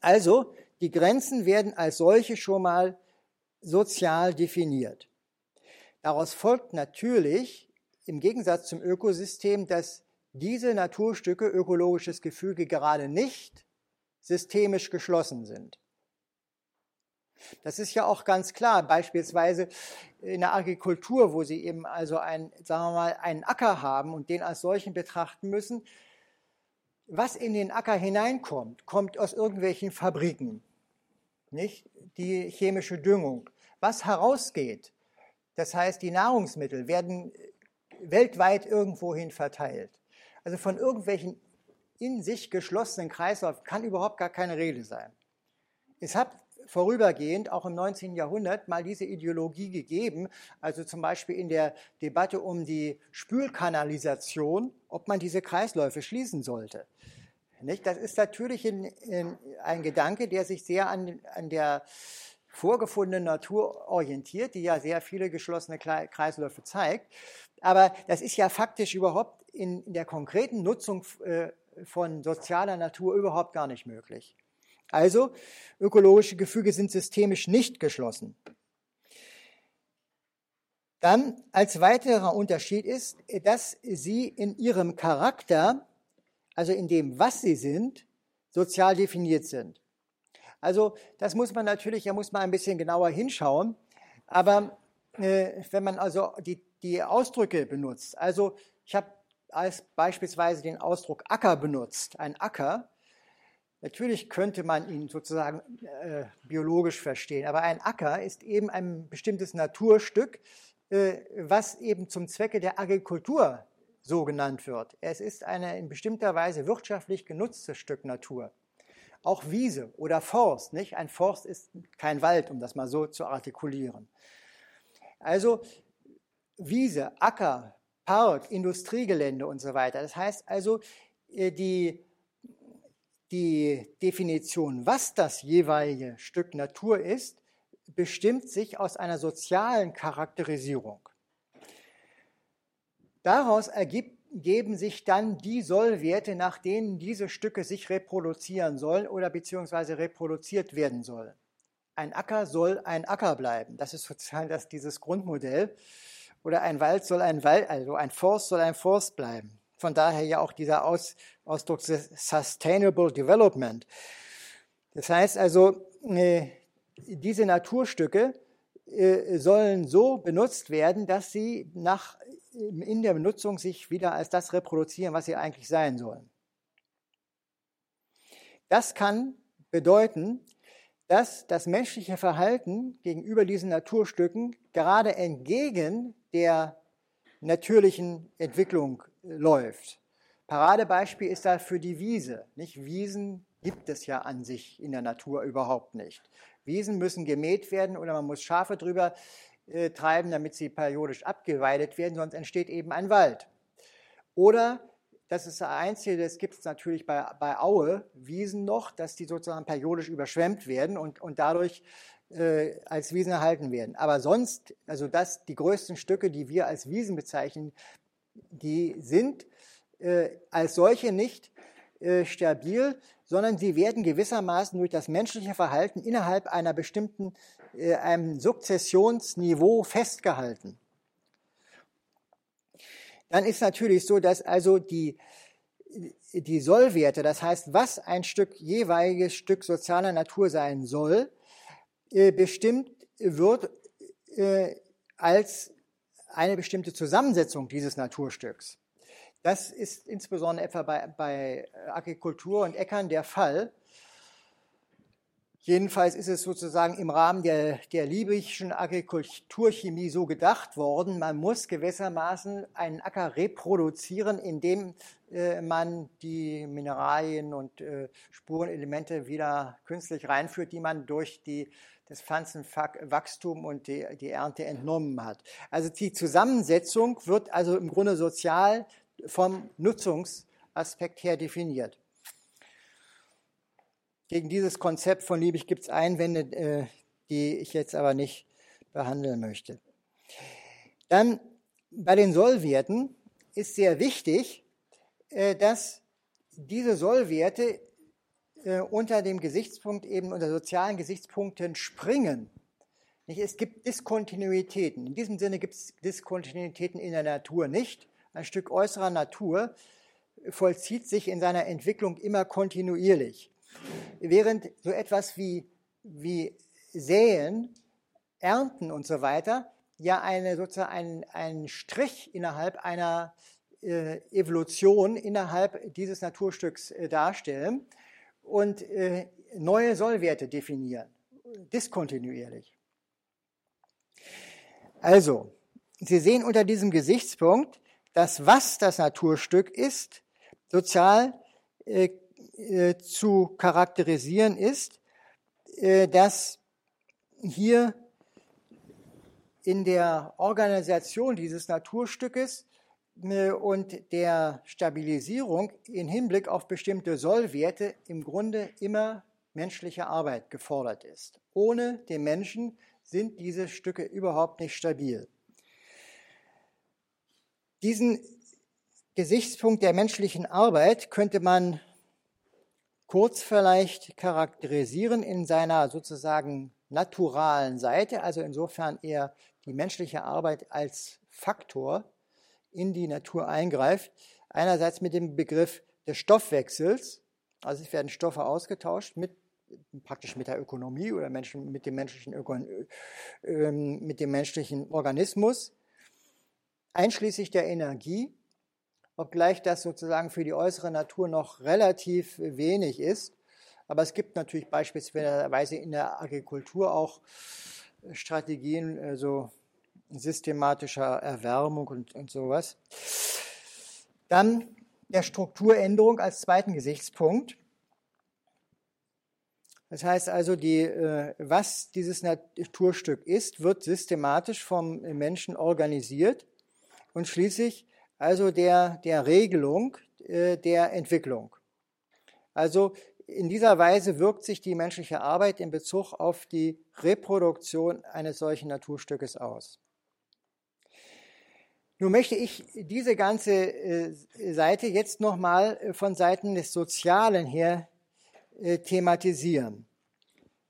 Also, die Grenzen werden als solche schon mal sozial definiert. Daraus folgt natürlich, im Gegensatz zum Ökosystem, dass diese Naturstücke ökologisches Gefüge gerade nicht systemisch geschlossen sind. Das ist ja auch ganz klar, beispielsweise in der Agrikultur, wo Sie eben also ein, sagen wir mal, einen Acker haben und den als solchen betrachten müssen. Was in den Acker hineinkommt, kommt aus irgendwelchen Fabriken, nicht? Die chemische Düngung. Was herausgeht, das heißt, die Nahrungsmittel werden weltweit irgendwohin verteilt. Also von irgendwelchen in sich geschlossenen Kreislauf kann überhaupt gar keine Rede sein. Es hat vorübergehend auch im 19. Jahrhundert mal diese Ideologie gegeben, also zum Beispiel in der Debatte um die Spülkanalisation, ob man diese Kreisläufe schließen sollte. Das ist natürlich ein, Gedanke, der sich sehr an, an der vorgefundenen Natur orientiert, die ja sehr viele geschlossene Kreisläufe zeigt. Aber das ist ja faktisch überhaupt in, in der konkreten Nutzung äh, von sozialer Natur überhaupt gar nicht möglich. Also, ökologische Gefüge sind systemisch nicht geschlossen. Dann als weiterer Unterschied ist, dass sie in ihrem Charakter, also in dem, was sie sind, sozial definiert sind. Also das muss man natürlich, da muss man ein bisschen genauer hinschauen. Aber äh, wenn man also die die Ausdrücke benutzt. Also ich habe als beispielsweise den Ausdruck Acker benutzt. Ein Acker, natürlich könnte man ihn sozusagen äh, biologisch verstehen, aber ein Acker ist eben ein bestimmtes Naturstück, äh, was eben zum Zwecke der Agrikultur so genannt wird. Es ist ein in bestimmter Weise wirtschaftlich genutztes Stück Natur. Auch Wiese oder Forst, nicht? Ein Forst ist kein Wald, um das mal so zu artikulieren. Also Wiese, Acker, Park, Industriegelände und so weiter. Das heißt also, äh, die, die Definition, was das jeweilige Stück Natur ist, bestimmt sich aus einer sozialen Charakterisierung. Daraus ergeben sich dann die Sollwerte, nach denen diese Stücke sich reproduzieren sollen oder beziehungsweise reproduziert werden sollen. Ein Acker soll ein Acker bleiben. Das ist sozusagen das, dieses Grundmodell. Oder ein Wald soll ein Wald, also ein Forst soll ein Forst bleiben. Von daher ja auch dieser Aus, Ausdruck Sustainable Development. Das heißt also, äh, diese Naturstücke äh, sollen so benutzt werden, dass sie nach, in der Benutzung sich wieder als das reproduzieren, was sie eigentlich sein sollen. Das kann bedeuten, dass das menschliche Verhalten gegenüber diesen Naturstücken gerade entgegen der natürlichen Entwicklung läuft. Paradebeispiel ist dafür die Wiese. Nicht? Wiesen gibt es ja an sich in der Natur überhaupt nicht. Wiesen müssen gemäht werden oder man muss Schafe drüber äh, treiben, damit sie periodisch abgeweidet werden, sonst entsteht eben ein Wald. Oder, das ist das Einzige, das gibt es natürlich bei, bei Aue, Wiesen noch, dass die sozusagen periodisch überschwemmt werden und, und dadurch äh, als Wiesen erhalten werden. Aber sonst, also das, die größten Stücke, die wir als Wiesen bezeichnen, die sind äh, als solche nicht äh, stabil, sondern sie werden gewissermaßen durch das menschliche Verhalten innerhalb einer bestimmten, äh, einem Sukzessionsniveau festgehalten. Dann ist natürlich so, dass also die, die Sollwerte, das heißt, was ein Stück, jeweiliges Stück sozialer Natur sein soll, äh, bestimmt wird äh, als eine bestimmte Zusammensetzung dieses Naturstücks. Das ist insbesondere etwa bei, bei Agrikultur und Äckern der Fall. Jedenfalls ist es sozusagen im Rahmen der, der Liebigschen Agrikulturchemie so gedacht worden, man muss gewissermaßen einen Acker reproduzieren, indem äh, man die Mineralien und äh, Spurenelemente wieder künstlich reinführt, die man durch die, das Pflanzenwachstum und die, die Ernte entnommen hat. Also die Zusammensetzung wird also im Grunde sozial vom Nutzungsaspekt her definiert. Gegen dieses Konzept von Liebig gibt es Einwände, äh, die ich jetzt aber nicht behandeln möchte. Dann bei den Sollwerten ist sehr wichtig, äh, dass diese Sollwerte äh, unter dem Gesichtspunkt eben unter sozialen Gesichtspunkten springen. Es gibt Diskontinuitäten. In diesem Sinne gibt es Diskontinuitäten in der Natur nicht ein Stück äußerer Natur, vollzieht sich in seiner Entwicklung immer kontinuierlich. Während so etwas wie, wie Säen, Ernten und so weiter ja eine, sozusagen einen, einen Strich innerhalb einer äh, Evolution innerhalb dieses Naturstücks äh, darstellen und äh, neue Sollwerte definieren, diskontinuierlich. Also, Sie sehen unter diesem Gesichtspunkt, das, was das Naturstück ist, sozial äh, zu charakterisieren ist, äh, dass hier in der Organisation dieses Naturstückes äh, und der Stabilisierung in Hinblick auf bestimmte Sollwerte im Grunde immer menschliche Arbeit gefordert ist. Ohne den Menschen sind diese Stücke überhaupt nicht stabil. Diesen Gesichtspunkt der menschlichen Arbeit könnte man kurz vielleicht charakterisieren in seiner sozusagen naturalen Seite, also insofern er die menschliche Arbeit als Faktor in die Natur eingreift. Einerseits mit dem Begriff des Stoffwechsels, also es werden Stoffe ausgetauscht mit praktisch mit der Ökonomie oder Menschen, mit, dem menschlichen Ökon äh, mit dem menschlichen Organismus einschließlich der Energie, obgleich das sozusagen für die äußere Natur noch relativ wenig ist. Aber es gibt natürlich beispielsweise in der Agrikultur auch Strategien, also systematischer Erwärmung und, und sowas. Dann der Strukturänderung als zweiten Gesichtspunkt. Das heißt also, die, äh, was dieses Naturstück ist, wird systematisch vom Menschen organisiert und schließlich also der, der Regelung äh, der Entwicklung. Also in dieser Weise wirkt sich die menschliche Arbeit in Bezug auf die Reproduktion eines solchen Naturstückes aus. Nun möchte ich diese ganze äh, Seite jetzt nochmal äh, von Seiten des Sozialen her thematisieren.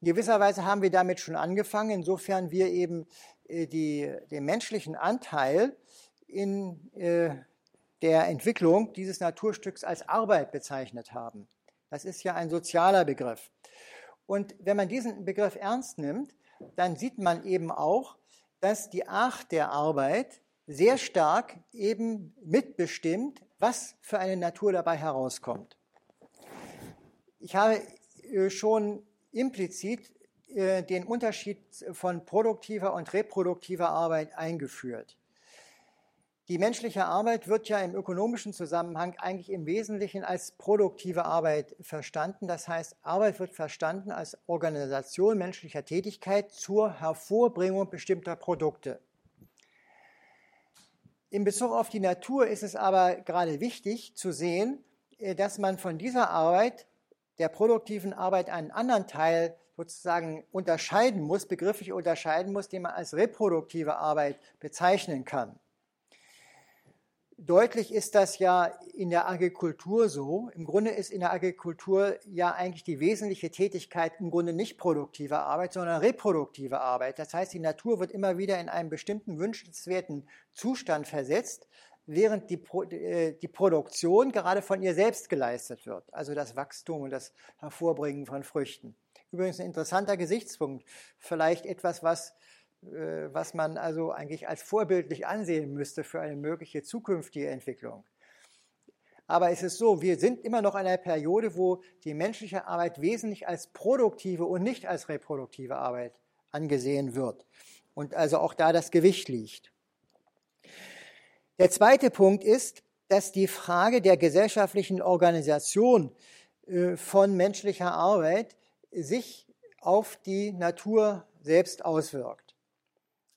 In gewisser Weise haben wir damit schon angefangen, insofern wir eben die, den menschlichen Anteil in der Entwicklung dieses Naturstücks als Arbeit bezeichnet haben. Das ist ja ein sozialer Begriff. Und wenn man diesen Begriff ernst nimmt, dann sieht man eben auch, dass die Art der Arbeit sehr stark eben mitbestimmt, was für eine Natur dabei herauskommt. Ich habe äh, schon implizit äh, den Unterschied von produktiver und reproduktiver Arbeit eingeführt. Die menschliche Arbeit wird ja im ökonomischen Zusammenhang eigentlich im Wesentlichen als produktive Arbeit verstanden. Das heißt, Arbeit wird verstanden als Organisation menschlicher Tätigkeit zur Hervorbringung bestimmter Produkte. In Bezug auf die Natur ist es aber gerade wichtig zu sehen, äh, dass man von dieser Arbeit, der produktiven Arbeit, einen anderen Teil sozusagen unterscheiden muss, begrifflich unterscheiden muss, den man als reproduktive Arbeit bezeichnen kann. Deutlich ist das ja in der Agrikultur so. Im Grunde ist in der Agrikultur ja eigentlich die wesentliche Tätigkeit im Grunde nicht produktive Arbeit, sondern reproduktive Arbeit. Das heißt, die Natur wird immer wieder in einen bestimmten wünschenswerten Zustand versetzt, während die, äh, die Produktion gerade von ihr selbst geleistet wird. Also das Wachstum und das Hervorbringen von Früchten. Übrigens ein interessanter Gesichtspunkt. Vielleicht etwas, was was man also eigentlich als vorbildlich ansehen müsste für eine mögliche zukünftige Entwicklung. Aber es ist so, wir sind immer noch in einer Periode, wo die menschliche Arbeit wesentlich als produktive und nicht als reproduktive Arbeit angesehen wird. Und also auch da das Gewicht liegt. Der zweite Punkt ist, dass die Frage der gesellschaftlichen Organisation äh, von menschlicher Arbeit sich auf die Natur selbst auswirkt.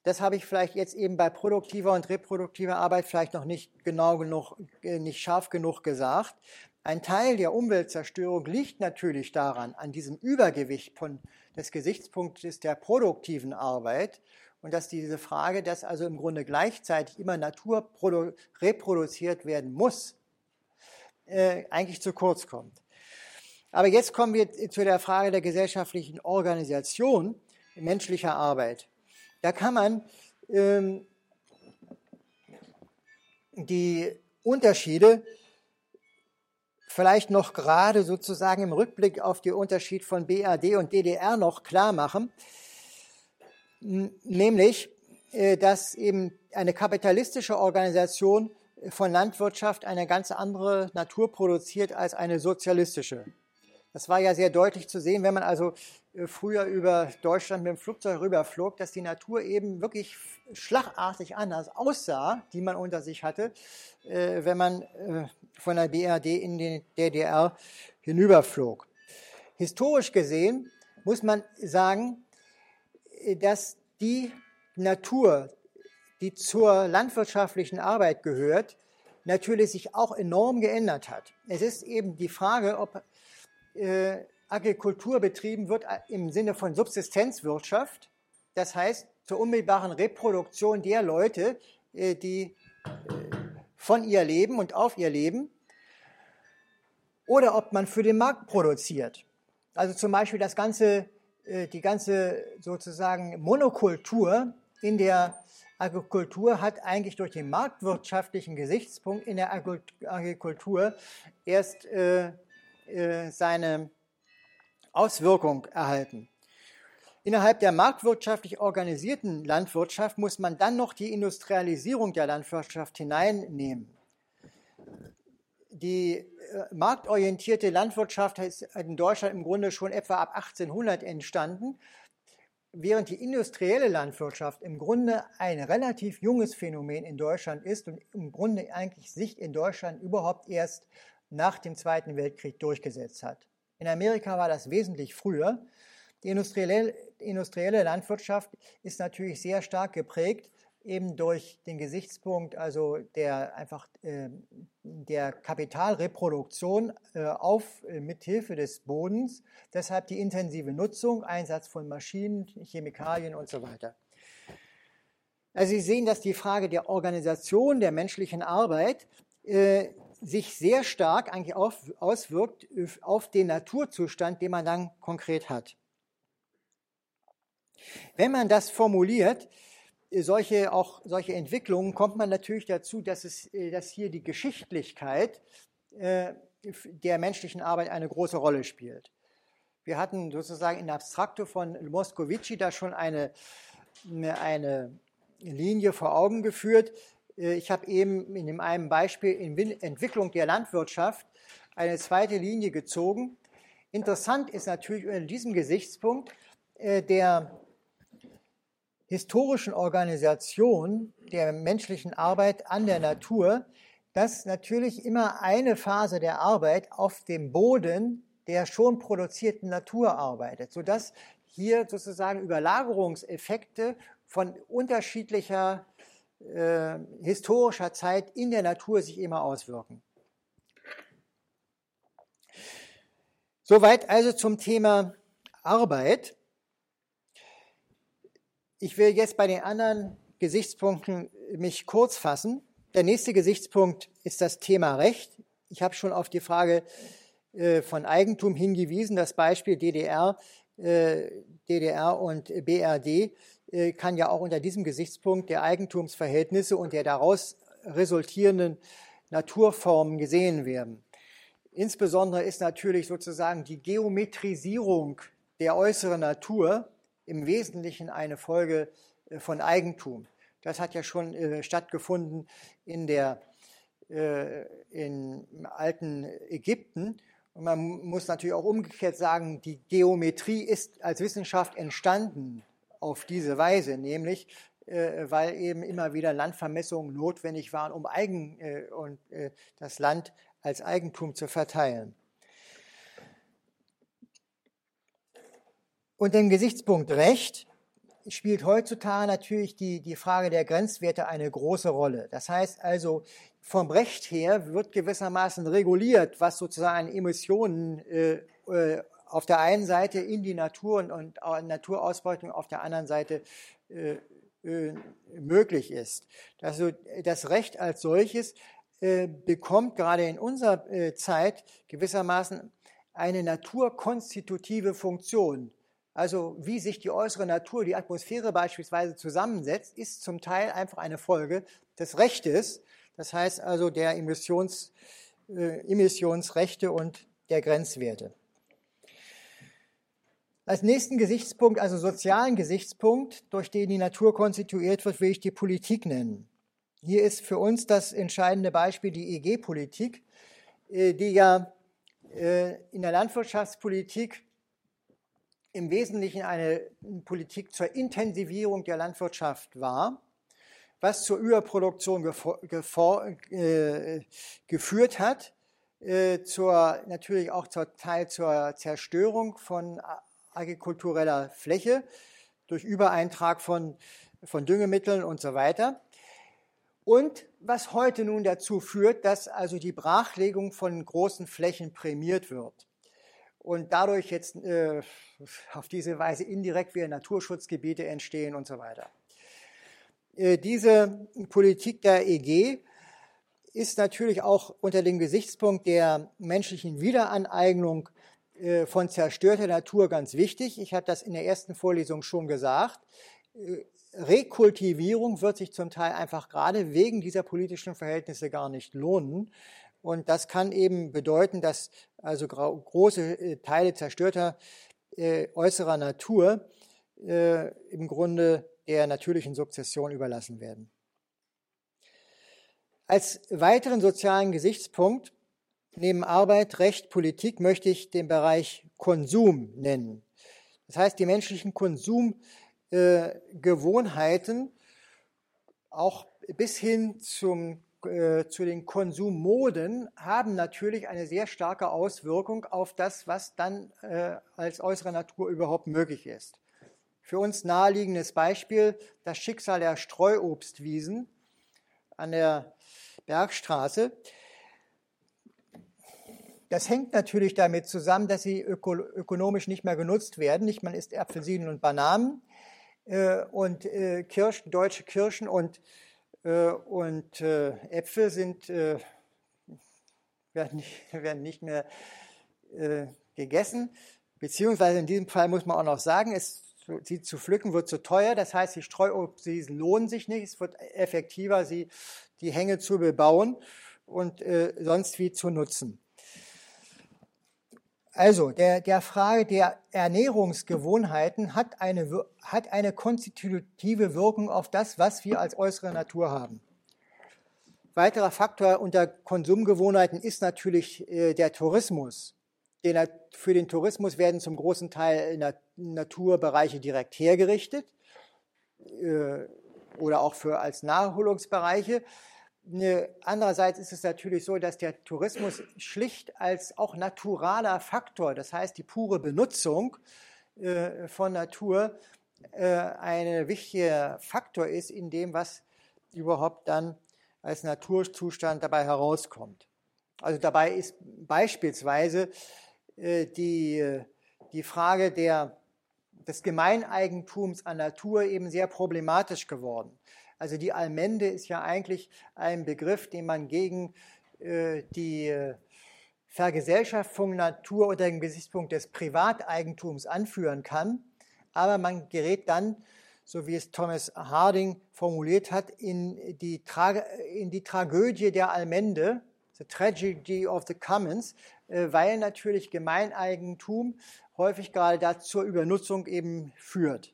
Das habe ich vielleicht jetzt eben bei produktiver und reproduktiver Arbeit vielleicht noch nicht genau genug, äh, nicht scharf genug gesagt. Ein Teil der Umweltzerstörung liegt natürlich daran, an diesem Übergewicht von, des Gesichtspunktes der produktiven Arbeit und dass diese Frage, dass also im Grunde gleichzeitig immer Natur reproduziert werden muss, äh, eigentlich zu kurz kommt. Aber jetzt kommen wir zu der Frage der gesellschaftlichen Organisation menschlicher Arbeit. Da kann man ähm, die Unterschiede vielleicht noch gerade sozusagen im Rückblick auf den Unterschied von BRD und DDR noch klar machen, nämlich, äh, dass eben eine kapitalistische Organisation von Landwirtschaft eine ganz andere Natur produziert als eine sozialistische. Das war ja sehr deutlich zu sehen, wenn man also äh, früher über Deutschland mit dem Flugzeug rüberflog, dass die Natur eben wirklich schlagartig anders aussah, die man unter sich hatte, äh, wenn man äh, von der BRD in den DDR hinüberflog. Historisch gesehen muss man sagen, dass die Natur, die zur landwirtschaftlichen Arbeit gehört, natürlich sich auch enorm geändert hat. Es ist eben die Frage, ob äh, Agrikultur betrieben wird äh, im Sinne von Subsistenzwirtschaft, das heißt zur unmittelbaren Reproduktion der Leute, äh, die äh, von ihr leben und auf ihr leben, oder ob man für den Markt produziert. Also zum Beispiel das ganze, die ganze sozusagen Monokultur in der Agrikultur hat eigentlich durch den marktwirtschaftlichen Gesichtspunkt in der Agrikultur erst äh, äh, seine Auswirkung erhalten. Innerhalb der marktwirtschaftlich organisierten Landwirtschaft muss man dann noch die Industrialisierung der Landwirtschaft hineinnehmen. Die äh, marktorientierte Landwirtschaft ist in Deutschland im Grunde schon etwa ab 1800 entstanden, während die industrielle Landwirtschaft im Grunde ein relativ junges Phänomen in Deutschland ist und im Grunde eigentlich sich in Deutschland überhaupt erst nach dem Zweiten Weltkrieg durchgesetzt hat. In Amerika war das wesentlich früher. Die industrielle, Landwirtschaft ist natürlich sehr stark geprägt eben durch den Gesichtspunkt, also der einfach äh, der Kapitalreproduktion äh, auf äh, mithilfe des Bodens, deshalb die intensive Nutzung, Einsatz von Maschinen, Chemikalien und so weiter. Also Sie sehen, dass die Frage der Organisation der menschlichen Arbeit äh, sich sehr stark eigentlich auf, auswirkt auf den Naturzustand, den man dann konkret hat. Wenn man das formuliert, äh, solche, auch solche Entwicklungen, kommt man natürlich dazu, dass, es, äh, dass hier die Geschichtlichkeit äh, der menschlichen Arbeit eine große Rolle spielt. Wir hatten sozusagen in Abstrakto von Moscovici da schon eine, eine Linie vor Augen geführt. Äh, ich habe eben in dem einen Beispiel in Entwicklung der Landwirtschaft eine zweite Linie gezogen. Interessant ist natürlich unter diesem Gesichtspunkt äh, der historischen Organisation der menschlichen Arbeit an der Natur, dass natürlich immer eine Phase der Arbeit auf dem Boden der schon produzierten Natur arbeitet, sodass hier sozusagen Überlagerungseffekte von unterschiedlicher äh, historischer Zeit in der Natur sich immer auswirken. Soweit also zum Thema Arbeit. Ich will jetzt bei den anderen Gesichtspunkten mich kurz fassen. Der nächste Gesichtspunkt ist das Thema Recht. Ich habe schon auf die Frage äh, von Eigentum hingewiesen, das Beispiel DDR, äh, DDR und BRD kann ja auch unter diesem Gesichtspunkt der Eigentumsverhältnisse und der daraus resultierenden Naturformen gesehen werden. Insbesondere ist natürlich sozusagen die Geometrisierung der äußeren Natur im Wesentlichen eine Folge äh, von Eigentum. Das hat ja schon äh, stattgefunden in der, äh, in, alten Ägypten. Und man muss natürlich auch umgekehrt sagen, die Geometrie ist als Wissenschaft entstanden auf diese Weise, nämlich äh, weil eben immer wieder Landvermessungen notwendig waren, um Eigen, äh, und, äh, das Land als Eigentum zu verteilen. Und dem Gesichtspunkt Recht spielt heutzutage natürlich die, die Frage der Grenzwerte eine große Rolle. Das heißt also, vom Recht her wird gewissermaßen reguliert, was sozusagen Emissionen äh, äh auf der einen Seite in die Natur und, und Naturausbeutung auf der anderen Seite äh, äh, möglich ist. Also das Recht als solches äh, bekommt gerade in unserer äh, Zeit gewissermaßen eine naturkonstitutive Funktion. Also wie sich die äußere Natur, die Atmosphäre beispielsweise zusammensetzt, ist zum Teil einfach eine Folge des Rechtes. Das heißt also der Emissions, äh, Emissionsrechte und der Grenzwerte. Als nächsten Gesichtspunkt, also sozialen Gesichtspunkt, durch den die Natur konstituiert wird, will ich die Politik nennen. Hier ist für uns das entscheidende Beispiel die EG-Politik, äh, die ja äh, in der Landwirtschaftspolitik im Wesentlichen eine Politik zur Intensivierung der Landwirtschaft war, was zur Überproduktion äh, geführt hat, zur, natürlich auch zur Teil zur Zerstörung von agrikultureller Fläche durch Übereintrag von, von Düngemitteln und so weiter. Und was heute nun dazu führt, dass also die Brachlegung von großen Flächen prämiert wird und dadurch jetzt äh, auf diese Weise indirekt wieder Naturschutzgebiete entstehen und so weiter. Äh, diese Politik der EG ist natürlich auch unter dem Gesichtspunkt der menschlichen Wiederaneignung von zerstörter Natur ganz wichtig. Ich habe das in der ersten Vorlesung schon gesagt. Äh, Rekultivierung wird sich zum Teil einfach gerade wegen dieser politischen Verhältnisse gar nicht lohnen. Und das kann eben bedeuten, dass also große äh, Teile zerstörter äh, äußerer Natur äh, im Grunde der natürlichen Sukzession überlassen werden. Als weiteren sozialen Gesichtspunkt neben Arbeit, Recht, Politik möchte ich den Bereich Konsum nennen. Das heißt, die menschlichen Konsumgewohnheiten, äh, auch bis hin zum, äh, zu den Konsummoden, haben natürlich eine sehr starke Auswirkung auf das, was dann äh, als äußere Natur überhaupt möglich ist. für uns naheliegendes Beispiel das Schicksal der Streuobstwiesen an der Bergstraße. Das hängt natürlich damit zusammen, dass sie öko ökonomisch nicht mehr genutzt werden. Nicht man isst Apfelsinen und Bananen äh, und äh, Kirschen, deutsche Kirschen und, äh, und äh, Äpfel sind, äh, werden, nicht, werden nicht mehr äh, gegessen. Beziehungsweise in diesem Fall muss man auch noch sagen, es, sie zu pflücken wird zu teuer. Das heißt, die Streuobstwiesen lohnen sich nicht. Es wird effektiver, sie, die Hänge zu bebauen und sonst wie zu nutzen. Also der, der Frage der Ernährungsgewohnheiten hat eine, hat eine konstitutive Wirkung auf das, was wir als äußere Natur haben. Weiterer Faktor unter Konsumgewohnheiten ist natürlich äh, der Tourismus. Für den Tourismus werden zum großen Teil Naturbereiche direkt hergerichtet äh, oder auch für als Naherholungsbereiche. Andererseits ist es natürlich so, dass der Tourismus schlicht als auch naturaler Faktor, das heißt die pure Benutzung äh, von Natur, äh, ein wichtiger Faktor ist in dem, was überhaupt dann als Naturzustand dabei herauskommt. Also dabei ist beispielsweise äh, die, die Frage der, des Gemeineigentums an Natur eben sehr problematisch geworden. Also die Allmende ist ja eigentlich ein Begriff, den man gegen äh, die äh, Vergesellschaftung Natur unter dem Gesichtspunkt des Privateigentums anführen kann. Aber man gerät dann, so wie es Thomas Harding formuliert hat, in die, Tra in die Tragödie der Allmende, the tragedy of the commons, äh, weil natürlich Gemeineigentum häufig gerade dazu zur Übernutzung eben führt.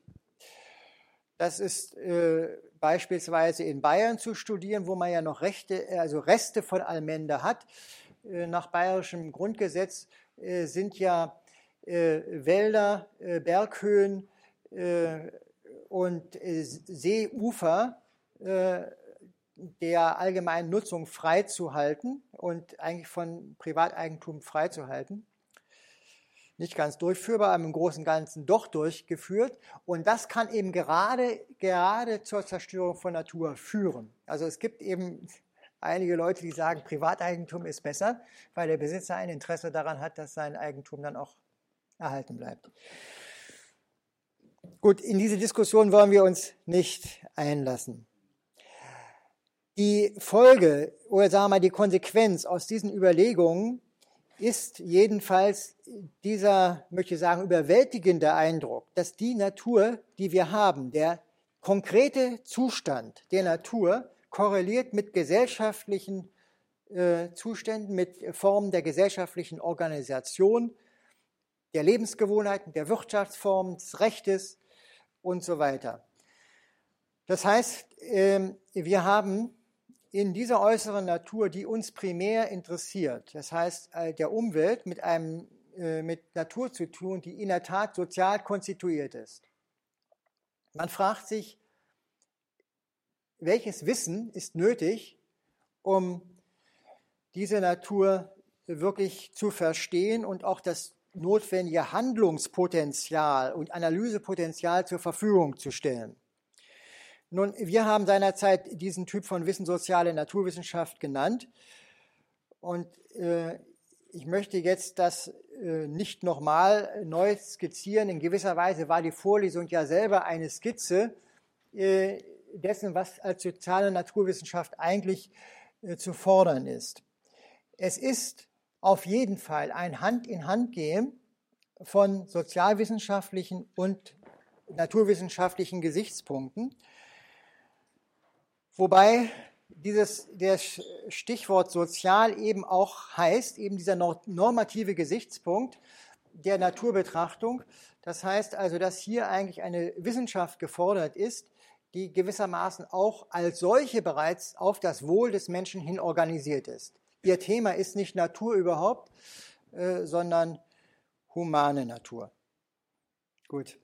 Das ist äh, beispielsweise in Bayern zu studieren, wo man ja noch Rechte, also Reste von Allmende hat. Äh, nach bayerischem Grundgesetz äh, sind ja äh, Wälder, Berghöhen und Seeufer der allgemeinen Nutzung freizuhalten und eigentlich von Privateigentum freizuhalten nicht ganz durchführbar, aber im Großen und Ganzen doch durchgeführt. Und das kann eben gerade, gerade zur Zerstörung von Natur führen. Also es gibt eben einige Leute, die sagen, Privateigentum ist besser, weil der Besitzer ein Interesse daran hat, dass sein Eigentum dann auch erhalten bleibt. Gut, in diese Diskussion wollen wir uns nicht einlassen. Die Folge oder sagen wir mal die Konsequenz aus diesen Überlegungen ist jedenfalls dieser, möchte ich sagen, überwältigende Eindruck, dass die Natur, die wir haben, der konkrete Zustand der Natur korreliert mit gesellschaftlichen äh, Zuständen, mit Formen der gesellschaftlichen Organisation, der Lebensgewohnheiten, der Wirtschaftsformen, des Rechtes und so weiter. Das heißt, äh, wir haben in dieser äußeren Natur, die uns primär interessiert, das heißt äh, der Umwelt mit, einem, äh, mit Natur zu tun, die in der Tat sozial konstituiert ist. Man fragt sich, welches Wissen ist nötig, um diese Natur wirklich zu verstehen und auch das notwendige Handlungspotenzial und Analysepotenzial zur Verfügung zu stellen. Nun, wir haben seinerzeit diesen Typ von Wissen soziale Naturwissenschaft genannt. Und äh, ich möchte jetzt das äh, nicht nochmal neu skizzieren. In gewisser Weise war die Vorlesung ja selber eine Skizze äh, dessen, was als soziale Naturwissenschaft eigentlich äh, zu fordern ist. Es ist auf jeden Fall ein Hand in Hand gehen von sozialwissenschaftlichen und naturwissenschaftlichen Gesichtspunkten. Wobei dieses, der Stichwort sozial eben auch heißt, eben dieser normative Gesichtspunkt der Naturbetrachtung. Das heißt also, dass hier eigentlich eine Wissenschaft gefordert ist, die gewissermaßen auch als solche bereits auf das Wohl des Menschen hin organisiert ist. Ihr Thema ist nicht Natur überhaupt, äh, sondern humane Natur. Gut,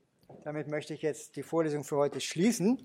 damit möchte ich jetzt die Vorlesung für heute schließen.